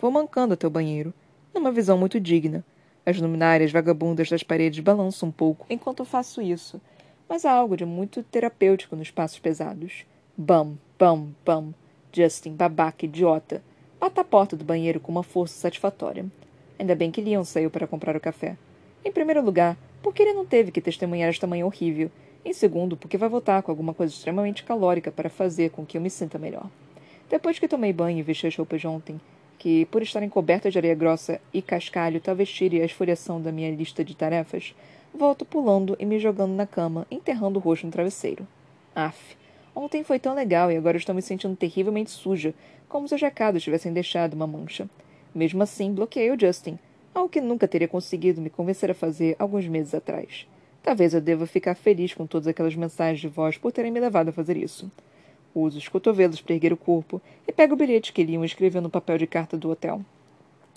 S2: Vou mancando até o banheiro, numa visão muito digna. As luminárias vagabundas das paredes balançam um pouco enquanto eu faço isso, mas há algo de muito terapêutico nos passos pesados. Bam, bam, bam. Justin, babaca, idiota. Bata a porta do banheiro com uma força satisfatória. Ainda bem que Leon saiu para comprar o café. Em primeiro lugar, porque ele não teve que testemunhar esta manhã horrível. Em segundo, porque vai voltar com alguma coisa extremamente calórica para fazer com que eu me sinta melhor. Depois que tomei banho e vesti as roupas de ontem, que, por estarem cobertas de areia grossa e cascalho, talvez tire a esfoliação da minha lista de tarefas, volto pulando e me jogando na cama, enterrando o rosto no travesseiro. Af. Ontem foi tão legal e agora estou me sentindo terrivelmente suja, como se os recados tivessem deixado uma mancha. Mesmo assim, bloqueei o Justin, algo que nunca teria conseguido me convencer a fazer alguns meses atrás. Talvez eu deva ficar feliz com todas aquelas mensagens de voz por terem me levado a fazer isso. Uso os cotovelos para erguer o corpo e pego o bilhete que Leon escreveu no papel de carta do hotel.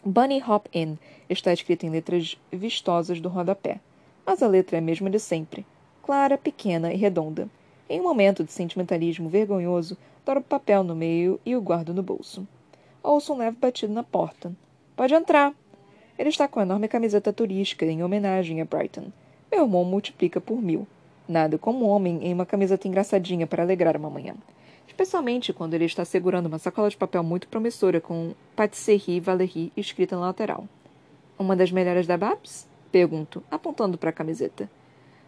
S2: Bunny Hop Inn está escrito em letras vistosas do rodapé, mas a letra é a mesma de sempre, clara, pequena e redonda. Em um momento de sentimentalismo vergonhoso, dobro o papel no meio e o guardo no bolso. Ouço um leve batido na porta. Pode entrar. Ele está com a enorme camiseta turística em homenagem a Brighton. Meu irmão multiplica por mil. Nada como um homem em uma camiseta engraçadinha para alegrar uma manhã. Especialmente quando ele está segurando uma sacola de papel muito promissora com Patisserie Valérie escrita na lateral. Uma das melhores da Babs? Pergunto, apontando para a camiseta.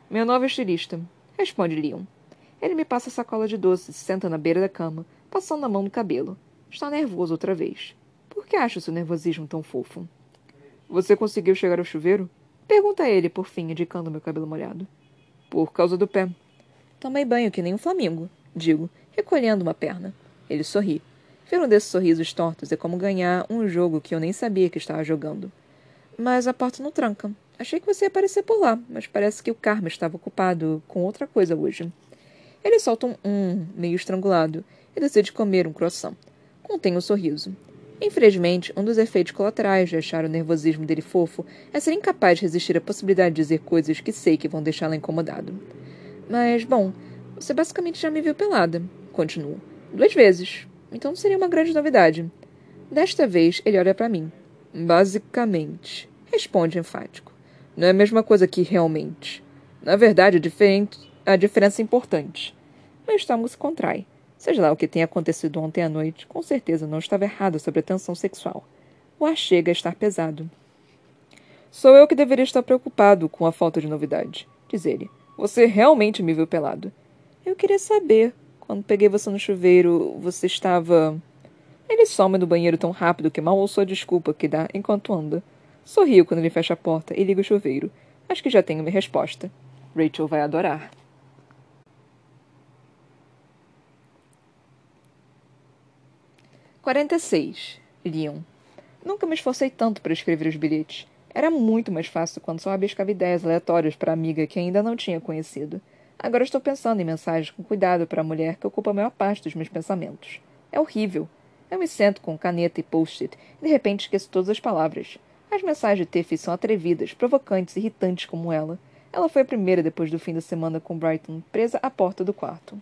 S2: Meu novo estilista, responde Leon. Ele me passa a sacola de doces, senta na beira da cama, passando a mão no cabelo. Está nervoso outra vez. Por que acha seu nervosismo tão fofo? Você conseguiu chegar ao chuveiro? Pergunta ele, por fim, indicando meu cabelo molhado. Por causa do pé. Tomei banho que nem um flamingo, digo, recolhendo uma perna. Ele sorri. Ver um desses sorrisos tortos é como ganhar um jogo que eu nem sabia que estava jogando. Mas a porta não tranca. Achei que você ia aparecer por lá, mas parece que o Karma estava ocupado com outra coisa hoje. Ele solta um um, meio estrangulado, e decide comer um croissant. Contém um sorriso. Infelizmente, um dos efeitos colaterais de achar o nervosismo dele fofo é ser incapaz de resistir à possibilidade de dizer coisas que sei que vão deixá-la incomodado. Mas, bom, você basicamente já me viu pelada, continuo. Duas vezes. Então seria uma grande novidade. Desta vez, ele olha para mim. Basicamente, responde enfático. Não é a mesma coisa que realmente. Na verdade, a, a diferença é importante. Meu estômago se contrai. Seja lá o que tenha acontecido ontem à noite, com certeza não estava errado sobre a tensão sexual. O ar chega a estar pesado. Sou eu que deveria estar preocupado com a falta de novidade, diz ele. Você realmente me viu pelado. Eu queria saber. Quando peguei você no chuveiro, você estava. Ele some no banheiro tão rápido que mal ouço a desculpa que dá enquanto anda. Sorrio quando ele fecha a porta e liga o chuveiro. Acho que já tenho minha resposta. Rachel vai adorar. 46. Leon. Nunca me esforcei tanto para escrever os bilhetes. Era muito mais fácil quando só rabiscava ideias aleatórias para a amiga que ainda não tinha conhecido. Agora estou pensando em mensagens com cuidado para a mulher que ocupa a maior parte dos meus pensamentos. É horrível. Eu me sento com caneta e post-it e de repente esqueço todas as palavras. As mensagens de Tiffy são atrevidas, provocantes, irritantes como ela. Ela foi a primeira depois do fim da semana com Brighton, presa à porta do quarto.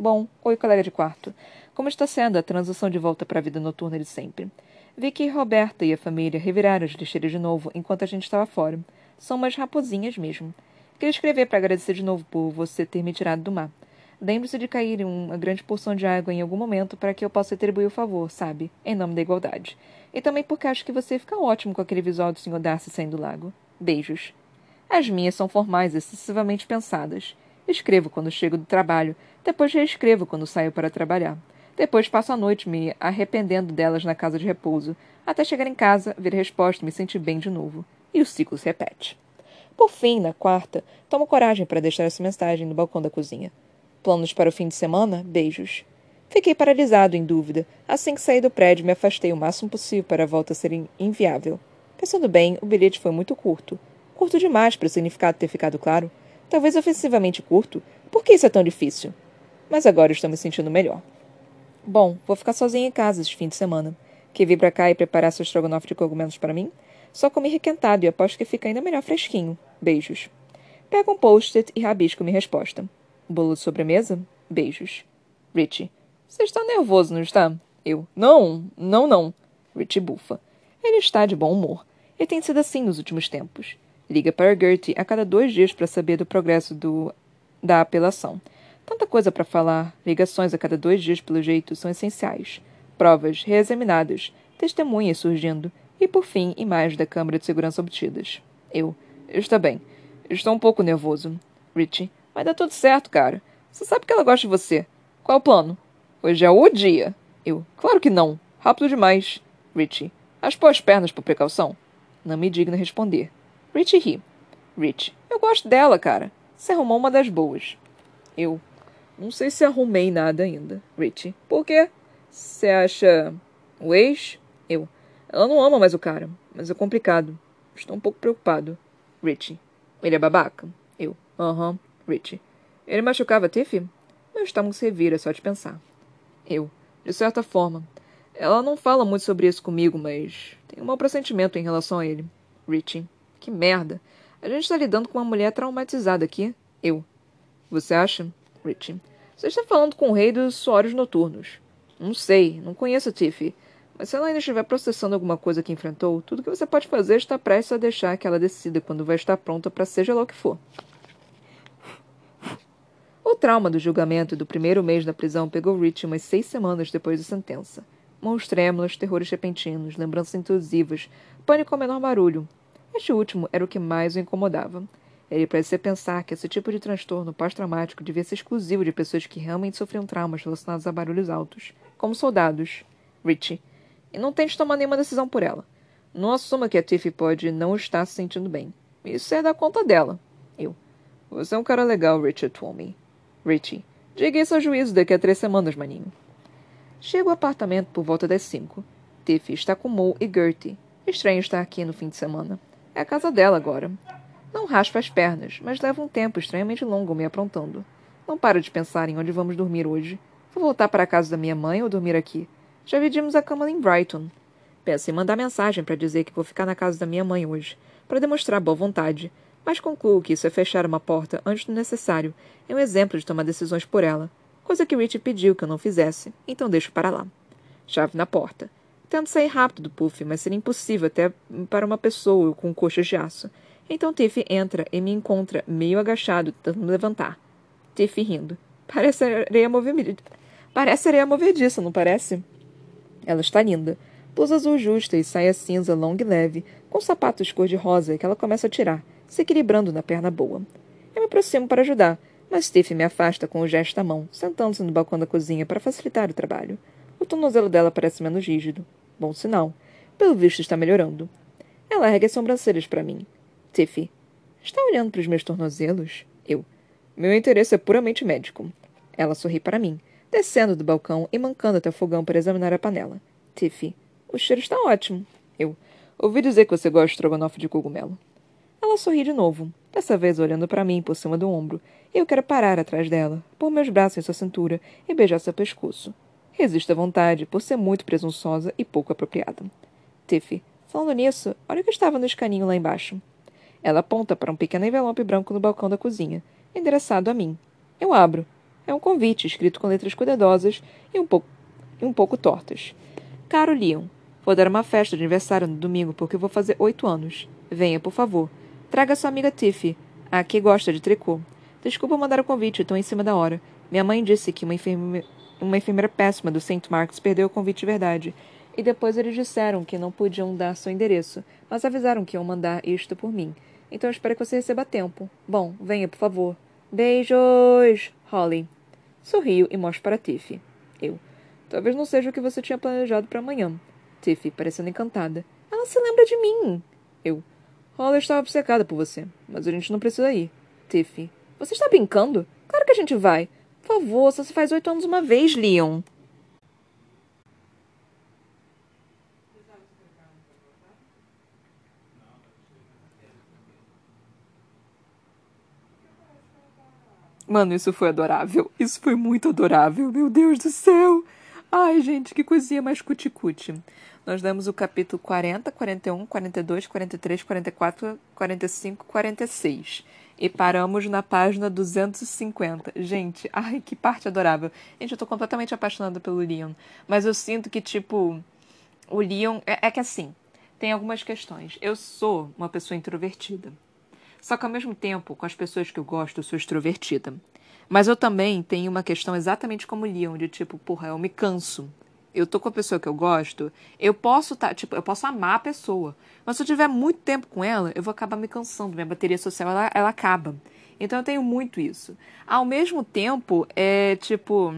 S2: Bom, oi, colega de quarto. Como está sendo a transição de volta para a vida noturna de sempre? Vi que Roberta e a família reviraram as lixeiras de novo enquanto a gente estava fora. São umas raposinhas mesmo. Queria escrever para agradecer de novo por você ter me tirado do mar. Lembre-se de cair uma grande porção de água em algum momento para que eu possa atribuir o favor, sabe? Em nome da igualdade. E também porque acho que você fica ótimo com aquele visual do Sr. Darcy saindo do lago. Beijos. As minhas são formais, excessivamente pensadas. Escrevo quando chego do trabalho, depois reescrevo quando saio para trabalhar. Depois passo a noite me arrependendo delas na casa de repouso, até chegar em casa, ver a resposta e me sentir bem de novo. E o ciclo se repete. Por fim, na quarta, tomo coragem para deixar essa mensagem no balcão da cozinha. Planos para o fim de semana? Beijos. Fiquei paralisado, em dúvida. Assim que saí do prédio, me afastei o máximo possível para a volta ser inviável. Pensando bem, o bilhete foi muito curto. Curto demais para o significado ter ficado claro. Talvez ofensivamente curto. Por que isso é tão difícil? Mas agora estou me sentindo melhor. Bom, vou ficar sozinha em casa este fim de semana. Quer vir para cá e preparar seu estrogonofe de cogumelos para mim? Só comi requentado e aposto que fica ainda melhor fresquinho. Beijos. Pego um post-it e rabisco minha resposta. Bolo de sobremesa? Beijos. Richie. Você está nervoso, não está? Eu. Não, não, não. Richie bufa. Ele está de bom humor. E tem sido assim nos últimos tempos. Liga para Gertie a cada dois dias para saber do progresso do, da apelação. Tanta coisa para falar. Ligações a cada dois dias, pelo jeito, são essenciais. Provas reexaminadas. Testemunhas surgindo. E, por fim, imagens da câmara de segurança obtidas. Eu. Está bem. Estou um pouco nervoso. Richie. Vai dar tudo certo, cara. Você sabe que ela gosta de você. Qual o plano? Hoje é o dia. Eu. Claro que não. Rápido demais. Richie. Aspou as pernas por precaução. Não me digna responder. Richie ri. Rich. Eu gosto dela, cara. Você arrumou uma das boas. Eu. Não sei se arrumei nada ainda. Richie. Por quê? Você acha. O ex? Eu. Ela não ama mais o cara, mas é complicado. Estou um pouco preocupado. Richie. Ele é babaca? Eu. Aham. Uhum. Richie. Ele machucava Tiffy? Meu estômago se revira só de pensar. Eu. De certa forma. Ela não fala muito sobre isso comigo, mas tenho um mau pressentimento em relação a ele. Richie. Que merda. A gente está lidando com uma mulher traumatizada aqui. Eu. Você acha? Richie. Você está falando com o rei dos suores noturnos. Não sei, não conheço Tiffy. Mas se ela ainda estiver processando alguma coisa que enfrentou, tudo que você pode fazer está prestes a deixar que ela decida quando vai estar pronta para seja lá o que for. O trauma do julgamento e do primeiro mês da prisão pegou Rich umas seis semanas depois da sentença. Mãos trêmulas, terrores repentinos, lembranças intrusivas, pânico ao menor barulho. Este último era o que mais o incomodava. Ele parecia pensar que esse tipo de transtorno pós-traumático devia ser exclusivo de pessoas que realmente sofriam traumas relacionados a barulhos altos, como soldados. Richie e não tente tomar nenhuma decisão por ela. Não assuma que a Tiffy pode não estar se sentindo bem. Isso é da conta dela. Eu. Você é um cara legal, Richard Twomey. Richie. Diga isso ao juízo daqui a três semanas, maninho. Chego ao apartamento por volta das cinco. Tiffy está com Mo e Gertie. Estranho estar aqui no fim de semana. É a casa dela agora. Não raspa as pernas, mas leva um tempo estranhamente longo me aprontando. Não paro de pensar em onde vamos dormir hoje. Vou voltar para a casa da minha mãe ou dormir aqui? Já dividimos a cama em Brighton. Penso em mandar mensagem para dizer que vou ficar na casa da minha mãe hoje, para demonstrar boa vontade, mas concluo que isso é fechar uma porta antes do necessário, é um exemplo de tomar decisões por ela, coisa que Rich pediu que eu não fizesse, então deixo para lá. Chave na porta. Tento sair rápido do puff, mas seria impossível até para uma pessoa com coxas de aço. Então Tiff entra e me encontra meio agachado, tentando levantar. Tiff rindo. Parece areia movediça. Parece areia movediça, não parece? Ela está linda. Blusa azul justa e saia cinza longa e leve, com sapatos cor-de-rosa que ela começa a tirar, se equilibrando na perna boa. Eu me aproximo para ajudar, mas Steve me afasta com o gesto da mão, sentando-se no balcão da cozinha para facilitar o trabalho. O tornozelo dela parece menos rígido. Bom sinal. Pelo visto está melhorando. Ela ergue as sobrancelhas para mim. Tiffy, está olhando para os meus tornozelos? Eu. Meu interesse é puramente médico. Ela sorri para mim descendo do balcão e mancando até o fogão para examinar a panela. Tiffy, o cheiro está ótimo. Eu. Ouvi dizer que você gosta de estrogonofe de cogumelo. Ela sorri de novo, dessa vez olhando para mim por cima do ombro, e eu quero parar atrás dela, pôr meus braços em sua cintura e beijar seu pescoço. Resisto à vontade, por ser muito presunçosa e pouco apropriada. Tiffy, falando nisso, olha o que estava no escaninho lá embaixo. Ela aponta para um pequeno envelope branco no balcão da cozinha, endereçado a mim. Eu abro, é um convite escrito com letras cuidadosas e um pouco, e um pouco tortas. Caro Leon, vou dar uma festa de aniversário no domingo porque vou fazer oito anos. Venha, por favor. Traga sua amiga Tiffy, a que gosta de tricô. Desculpa mandar o convite, estou em cima da hora. Minha mãe disse que uma, enferme... uma enfermeira péssima do St. Mark's perdeu o convite de verdade. E depois eles disseram que não podiam dar seu endereço, mas avisaram que iam mandar isto por mim. Então espero que você receba a tempo. Bom, venha, por favor. Beijos! Holly. Sorrio e mostro para Tiffy. Eu. Talvez não seja o que você tinha planejado para amanhã. Tiffy, parecendo encantada. Ela se lembra de mim. Eu. Holly estava obcecada por você, mas a gente não precisa ir. Tiffy. Você está brincando? Claro que a gente vai. Favor, só se faz oito anos uma vez, Leon. Mano, isso foi adorável. Isso foi muito adorável. Meu Deus do céu. Ai, gente, que coisinha mais cuticute. Nós demos o capítulo 40, 41, 42, 43, 44, 45, 46. E paramos na página 250. Gente, ai, que parte adorável. Gente, eu tô completamente apaixonada pelo Leon. Mas eu sinto que, tipo, o Leon. É, é que assim, tem algumas questões. Eu sou uma pessoa introvertida. Só que ao mesmo tempo, com as pessoas que eu gosto, eu sou extrovertida. Mas eu também tenho uma questão exatamente como o Leon, de tipo, porra, eu me canso eu tô com a pessoa que eu gosto, eu posso tá, tipo, eu posso amar a pessoa. Mas se eu tiver muito tempo com ela, eu vou acabar me cansando, minha bateria social ela, ela acaba. Então eu tenho muito isso. Ao mesmo tempo, é tipo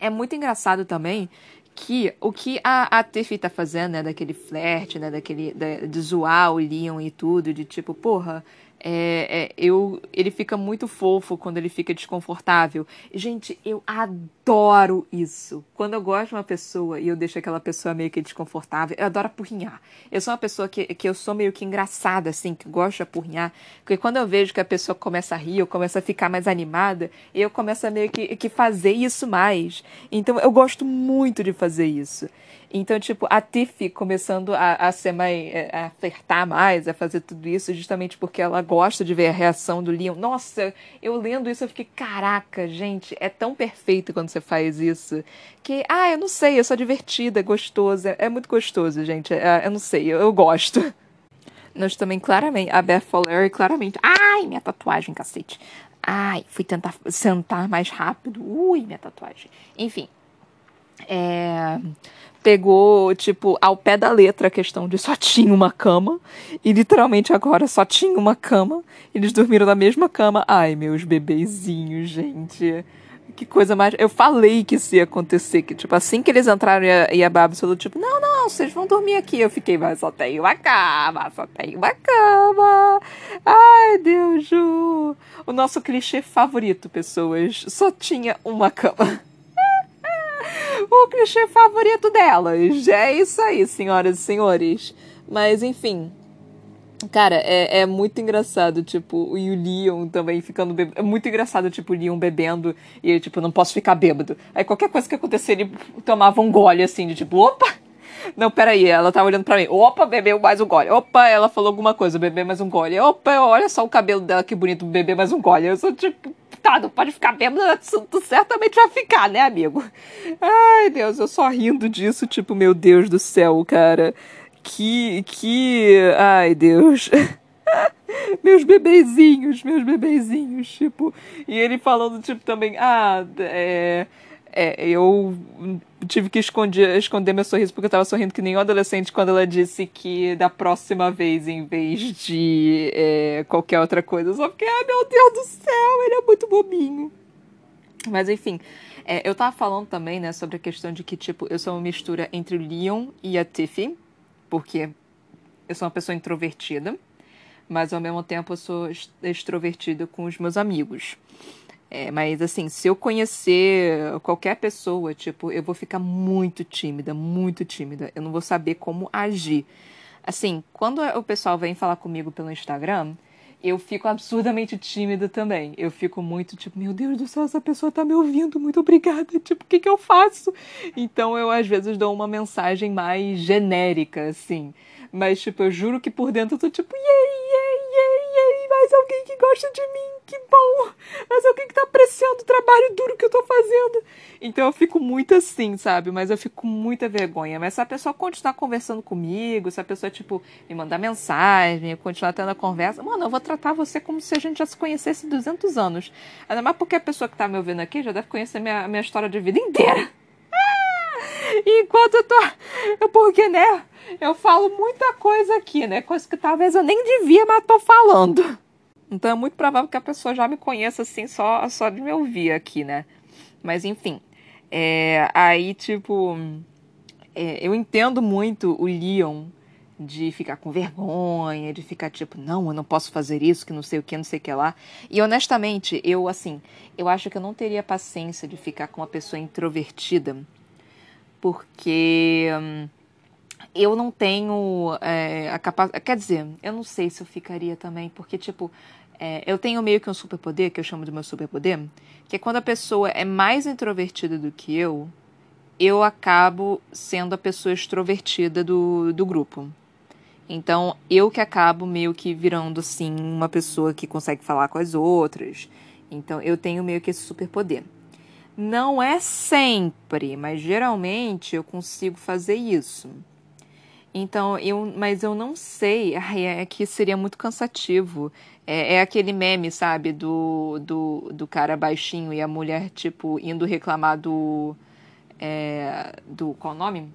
S2: é muito engraçado também que o que a, a Tiffy tá fazendo, né, daquele flerte, né, daquele da, de zoar o Leon e tudo, de tipo, porra, é, é, eu, ele fica muito fofo quando ele fica desconfortável. Gente, eu adoro isso. Quando eu gosto de uma pessoa e eu deixo aquela pessoa meio que desconfortável, eu adoro apurrinhar. Eu sou uma pessoa que, que eu sou meio que engraçada, assim, que gosto de apurrinhar. Porque quando eu vejo que a pessoa começa a rir, ou começa a ficar mais animada, eu começo a meio que, que fazer isso mais. Então eu gosto muito de fazer isso. Então, tipo, a Tiff começando a, a ser mais. É, a flertar mais, a fazer tudo isso, justamente porque ela gosta de ver a reação do Leon. Nossa, eu lendo isso, eu fiquei, caraca, gente, é tão perfeito quando você faz isso. Que, ah, eu não sei, eu sou divertida, gostosa. É, é muito gostoso, gente. É, eu não sei, eu, eu gosto. Nós também, claramente, a Beth Follery, claramente. Ai, minha tatuagem, cacete. Ai, fui tentar sentar mais rápido. Ui, minha tatuagem. Enfim. É pegou, tipo, ao pé da letra a questão de só tinha uma cama. E literalmente agora só tinha uma cama. Eles dormiram na mesma cama. Ai, meus bebezinhos, gente. Que coisa mais. Eu falei que isso ia acontecer. Que, tipo, assim que eles entraram e a, e Babs falou, tipo, não, não, vocês vão dormir aqui. Eu fiquei, mas só tem uma cama, só tem uma cama. Ai, Deus, Ju. O nosso clichê favorito, pessoas. Só tinha uma cama (laughs) o clichê favorito delas. É isso aí, senhoras e senhores. Mas, enfim. Cara, é, é muito engraçado, tipo, o Leon também ficando bêbado. É muito engraçado, tipo, o Leon bebendo e tipo, não posso ficar bêbado. Aí qualquer coisa que acontecer, ele tomava um gole assim, de tipo, opa! (laughs) Não, peraí, ela tá olhando pra mim. Opa, bebeu mais um gole. Opa, ela falou alguma coisa, bebeu mais um gole. Opa, olha só o cabelo dela, que bonito, beber mais um gole. Eu sou tipo, não pode ficar bêbado, tu certamente vai ficar, né, amigo? Ai, Deus, eu só rindo disso, tipo, meu Deus do céu, cara. Que, que, ai, Deus. (laughs) meus bebezinhos, meus bebezinhos, tipo. E ele falando, tipo, também, ah, é é, eu tive que esconder, esconder meu sorriso porque eu tava sorrindo que nem um adolescente quando ela disse que da próxima vez, em vez de é, qualquer outra coisa, eu só fiquei, ah, meu Deus do céu, ele é muito bobinho. Mas enfim, é, eu tava falando também, né, sobre a questão de que, tipo, eu sou uma mistura entre o Leon e a Tiffy, porque eu sou uma pessoa introvertida, mas ao mesmo tempo eu sou extrovertida com os meus amigos. É, mas assim, se eu conhecer qualquer pessoa, tipo, eu vou ficar muito tímida, muito tímida. Eu não vou saber como agir. Assim, quando o pessoal vem falar comigo pelo Instagram, eu fico absurdamente tímida também. Eu fico muito tipo, meu Deus do céu, essa pessoa tá me ouvindo, muito obrigada. Tipo, o que que eu faço? Então eu às vezes dou uma mensagem mais genérica, assim. Mas, tipo, eu juro que por dentro eu tô tipo, yay, yay, yay, mais alguém que gosta de mim, que bom! Mais alguém que tá apreciando o trabalho duro que eu tô fazendo. Então eu fico muito assim, sabe? Mas eu fico com muita vergonha. Mas se a pessoa continuar conversando comigo, se a pessoa, tipo, me mandar mensagem, continuar tendo a conversa, mano, eu vou tratar você como se a gente já se conhecesse 200 anos. Ainda mais porque a pessoa que tá me ouvindo aqui já deve conhecer minha, minha história de vida inteira. (laughs) enquanto eu tô. Porque, né? Eu falo muita coisa aqui, né? Coisa que talvez eu nem devia, mas tô falando. Então é muito provável que a pessoa já me conheça assim, só, só de me ouvir aqui, né? Mas enfim. É, aí, tipo. É, eu entendo muito o Leon de ficar com vergonha, de ficar tipo, não, eu não posso fazer isso, que não sei o que, não sei o que lá. E honestamente, eu assim, eu acho que eu não teria paciência de ficar com uma pessoa introvertida porque hum, eu não tenho é, a capacidade. Quer dizer, eu não sei se eu ficaria também, porque, tipo, é, eu tenho meio que um superpoder, que eu chamo de meu superpoder, que é quando a pessoa é mais introvertida do que eu, eu acabo sendo a pessoa extrovertida do, do grupo. Então, eu que acabo meio que virando, assim, uma pessoa que consegue falar com as outras. Então, eu tenho meio que esse superpoder. Não é sempre, mas geralmente eu consigo fazer isso. Então, eu, mas eu não sei. Ai, é que seria muito cansativo. É, é, aquele meme, sabe, do, do, do cara baixinho e a mulher, tipo, indo reclamar do. É, do. Qual o nome?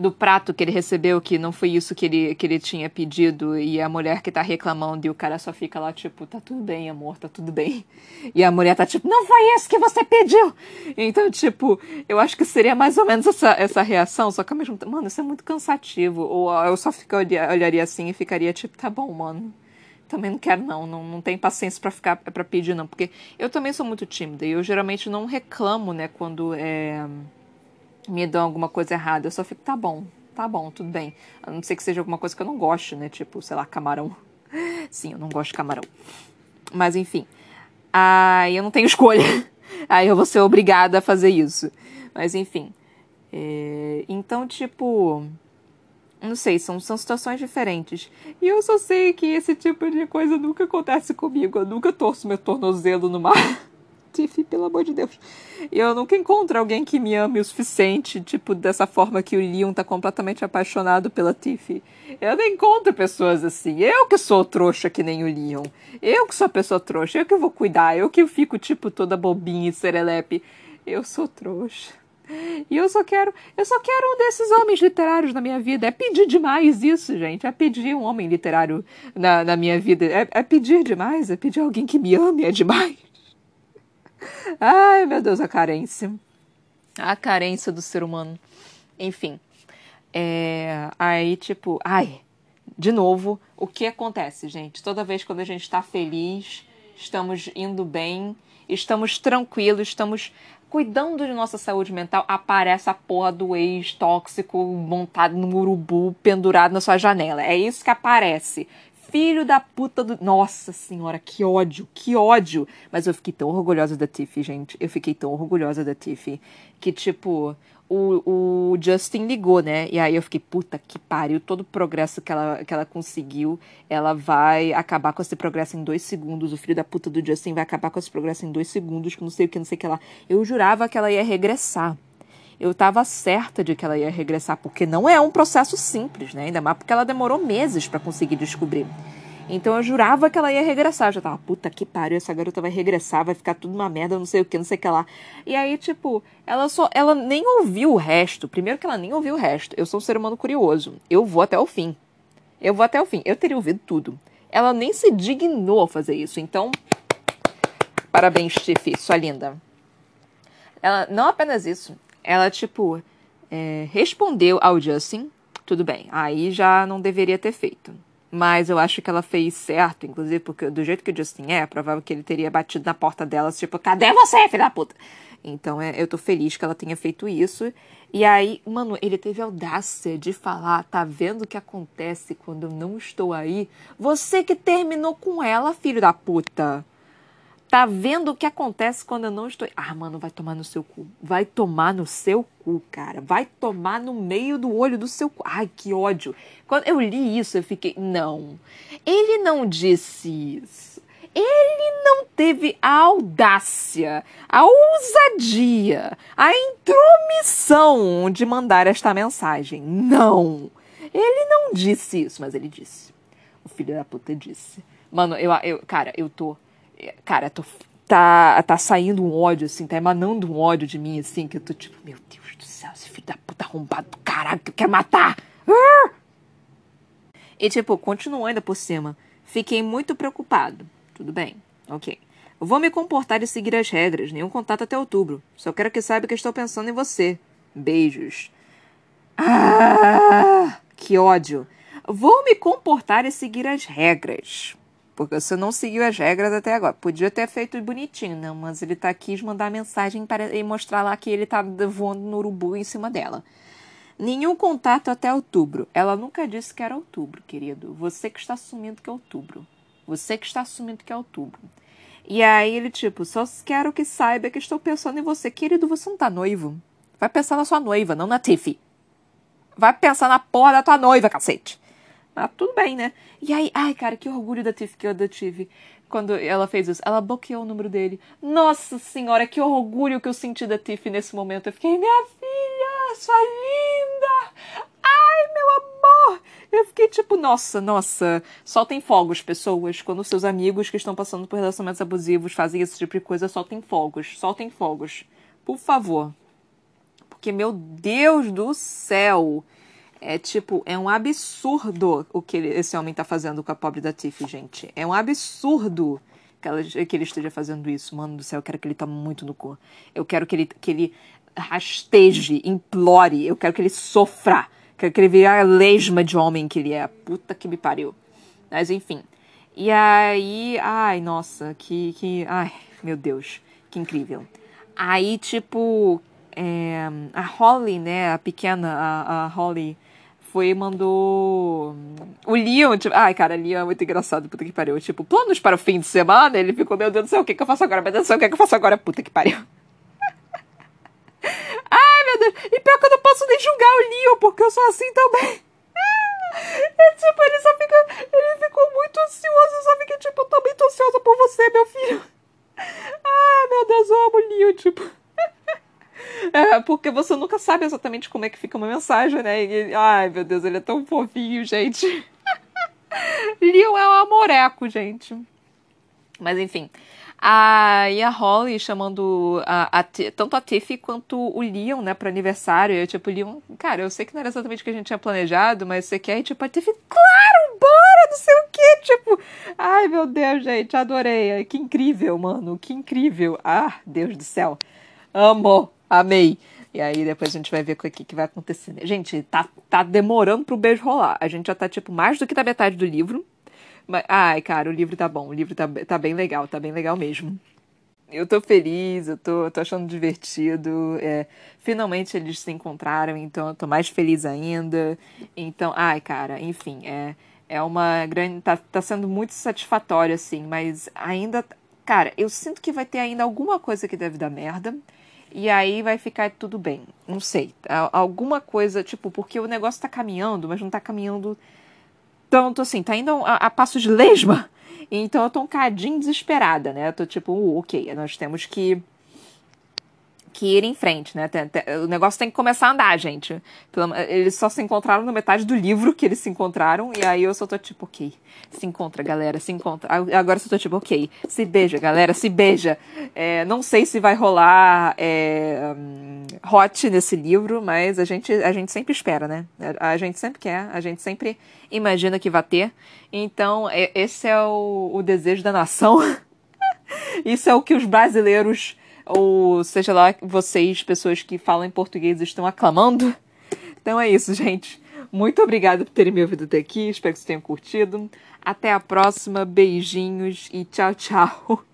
S2: Do prato que ele recebeu, que não foi isso que ele, que ele tinha pedido, e a mulher que tá reclamando, e o cara só fica lá, tipo, tá tudo bem, amor, tá tudo bem. (laughs) E a mulher tá tipo, não foi isso que você pediu! Então, tipo, eu acho que seria mais ou menos essa, essa reação, só que ao mesmo tempo, mano, isso é muito cansativo. Ou eu só fico, olharia assim e ficaria tipo, tá bom, mano. Também não quero, não. Não, não tenho paciência para ficar para pedir, não. Porque eu também sou muito tímida e eu geralmente não reclamo, né, quando é me dão alguma coisa errada. Eu só fico, tá bom, tá bom, tudo bem. A não ser que seja alguma coisa que eu não goste, né? Tipo, sei lá, camarão. (laughs) Sim, eu não gosto de camarão. Mas enfim. Aí eu não tenho (laughs) escolha. Aí eu vou ser obrigada a fazer isso. Mas enfim. É... Então, tipo. Não sei, são, são situações diferentes. E eu só sei que esse tipo de coisa nunca acontece comigo. Eu nunca torço meu tornozelo no mar. (laughs) Tiffy, pelo amor de Deus. Eu nunca encontro alguém que me ame o suficiente, tipo, dessa forma que o Leon tá completamente apaixonado pela Tiffy. Eu não encontro pessoas assim. Eu que sou trouxa que nem o Leon. Eu que sou a pessoa trouxa. Eu que vou cuidar. Eu que fico, tipo, toda bobinha e serelepe. Eu sou trouxa. E eu só quero, eu só quero um desses homens literários na minha vida. É pedir demais isso, gente. É pedir um homem literário na, na minha vida. É, é pedir demais. É pedir alguém que me ame. É demais. Ai, meu Deus, a carência. A carência do ser humano. Enfim. É, aí, tipo, ai, de novo, o que acontece, gente? Toda vez quando a gente está feliz, estamos indo bem, estamos tranquilos, estamos cuidando de nossa saúde mental, aparece a porra do ex tóxico montado no urubu, pendurado na sua janela. É isso que aparece filho da puta do. Nossa senhora, que ódio, que ódio. Mas eu fiquei tão orgulhosa da Tiffy, gente. Eu fiquei tão orgulhosa da Tiffy. Que, tipo, o, o Justin ligou, né? E aí eu fiquei, puta que pariu, todo o progresso que ela, que ela conseguiu, ela vai acabar com esse progresso em dois segundos. O filho da puta do Justin vai acabar com esse progresso em dois segundos, que não sei o que, não sei o que lá. Eu jurava que ela ia regressar eu estava certa de que ela ia regressar, porque não é um processo simples, né? Ainda mais porque ela demorou meses para conseguir descobrir. Então eu jurava que ela ia regressar. Eu já tava, puta que pariu, essa garota vai regressar, vai ficar tudo uma merda, não sei o que, não sei o que lá. E aí, tipo, ela só. Ela nem ouviu o resto. Primeiro que ela nem ouviu o resto. Eu sou um ser humano curioso. Eu vou até o fim. Eu vou até o fim. Eu teria ouvido tudo. Ela nem se dignou a fazer isso. Então. Parabéns, Tiffy, sua linda. Ela, não apenas isso, ela, tipo, é, respondeu ao Justin, tudo bem, aí já não deveria ter feito. Mas eu acho que ela fez certo, inclusive, porque do jeito que o Justin é, é provável que ele teria batido na porta dela, tipo, cadê você, filha da puta? Então é, eu tô feliz que ela tenha feito isso. E aí, mano, ele teve audácia de falar: tá vendo o que acontece quando eu não estou aí? Você que terminou com ela, filho da puta. Tá vendo o que acontece quando eu não estou. Ah, mano, vai tomar no seu cu. Vai tomar no seu cu, cara. Vai tomar no meio do olho do seu cu. Ai, que ódio. Quando eu li isso, eu fiquei. Não. Ele não disse isso. Ele não teve a audácia, a ousadia, a intromissão de mandar esta mensagem. Não. Ele não disse isso, mas ele disse. O filho da puta disse. Mano, eu, eu cara, eu tô Cara, tô, tá, tá saindo um ódio, assim, tá emanando um ódio de mim, assim, que eu tô tipo, meu Deus do céu, esse filho da puta arrombado do caralho que eu quero matar. Ah! E, tipo, continuou ainda por cima. Fiquei muito preocupado. Tudo bem, ok. vou me comportar e seguir as regras. Nenhum contato até outubro. Só quero que saiba que estou pensando em você. Beijos. Ah, que ódio. Vou me comportar e seguir as regras porque você não seguiu as regras até agora. Podia ter feito bonitinho, não, mas ele tá aqui mandar mensagem para e mostrar lá que ele tá voando no urubu em cima dela. Nenhum contato até outubro. Ela nunca disse que era outubro, querido. Você que está assumindo que é outubro. Você que está assumindo que é outubro. E aí ele, tipo, só quero que saiba que estou pensando em você. Querido, você não tá noivo. Vai pensar na sua noiva, não na Tiffy. Vai pensar na porra da tua noiva, cacete. Mas tudo bem, né? E aí, ai, cara, que orgulho da Tiff que eu tive quando ela fez isso. Ela bloqueou o número dele. Nossa senhora, que orgulho que eu senti da Tiff nesse momento. Eu fiquei, minha filha, sua linda! Ai, meu amor! Eu fiquei tipo, nossa, nossa. Soltem fogos, pessoas. Quando seus amigos que estão passando por relacionamentos abusivos fazem esse tipo de coisa, soltem fogos. Soltem fogos. Por favor. Porque, meu Deus do céu. É tipo, é um absurdo o que esse homem tá fazendo com a pobre da Tiff, gente. É um absurdo que, ela, que ele esteja fazendo isso. Mano do céu, eu quero que ele tome muito no cu. Eu quero que ele, que ele rasteje, implore. Eu quero que ele sofra. Quero que ele vire a lesma de homem que ele é. Puta que me pariu. Mas enfim. E aí, ai, nossa, que, que, ai, meu Deus, que incrível. Aí, tipo, é, a Holly, né, a pequena, a, a Holly, foi e mandou. O Leon, tipo. Ai, cara, Leon é muito engraçado, puta que pariu. Tipo, planos para o fim de semana? Ele ficou, meu Deus do céu, o que, que eu faço agora? Meu Deus do céu, o que, que eu faço agora? Puta que pariu. (laughs) Ai, meu Deus. E pior que eu não posso nem julgar o Leon, porque eu sou assim também. (laughs) É tipo, ele só fica. Ele ficou muito ansioso, só fiquei tipo, eu tô muito ansiosa por você, meu filho. (laughs) Ai, meu Deus, eu amo o Leon, tipo. (laughs) É, porque você nunca sabe exatamente como é que fica uma mensagem, né? E, ai, meu Deus, ele é tão fofinho, gente. (laughs) Leon é um amoreco, gente. Mas enfim. A, e a Holly chamando a, a, tanto a Tiffy quanto o Leon, né, pro aniversário. Eu, tipo, Leon, cara, eu sei que não era exatamente o que a gente tinha planejado, mas você quer? E, tipo, a Tiffy, claro, bora, não sei o quê. Tipo, ai, meu Deus, gente, adorei. Que incrível, mano, que incrível. Ah, Deus do céu. Amo. Amei. E aí depois a gente vai ver o que, que vai acontecer. Gente, tá, tá demorando pro beijo rolar. A gente já tá, tipo, mais do que da metade do livro. Mas, ai, cara, o livro tá bom. O livro tá, tá bem legal, tá bem legal mesmo. Eu tô feliz, eu tô, tô achando divertido. É, finalmente eles se encontraram, então eu tô mais feliz ainda. Então, ai, cara, enfim, é, é uma grande. Tá, tá sendo muito satisfatório, assim, mas ainda. Cara, eu sinto que vai ter ainda alguma coisa que deve dar merda e aí vai ficar tudo bem. Não sei. Alguma coisa, tipo, porque o negócio tá caminhando, mas não tá caminhando tanto assim, tá indo a, a de lesma. (laughs) Então eu tô um cadinho desesperada, né? Eu tô tipo, uh, ok, nós temos que que ir em frente, né? O negócio tem que começar a andar, gente. Eles só se encontraram na metade do livro que eles se encontraram, e aí eu só tô tipo, ok, se encontra, galera, se encontra. Agora eu só tô tipo, ok, se beija, galera, se beija. É, não sei se vai rolar é, um, hot nesse livro, mas a gente, a gente sempre espera, né? A, a gente sempre quer, a gente sempre imagina que vai ter. Então, é, esse é o, o desejo da nação. (laughs) Isso é o que os brasileiros ou seja lá vocês, pessoas que falam português, estão aclamando. Então é isso, gente. Muito obrigada por terem me ouvido até aqui. Espero que vocês tenham curtido. Até a próxima. Beijinhos e tchau, tchau.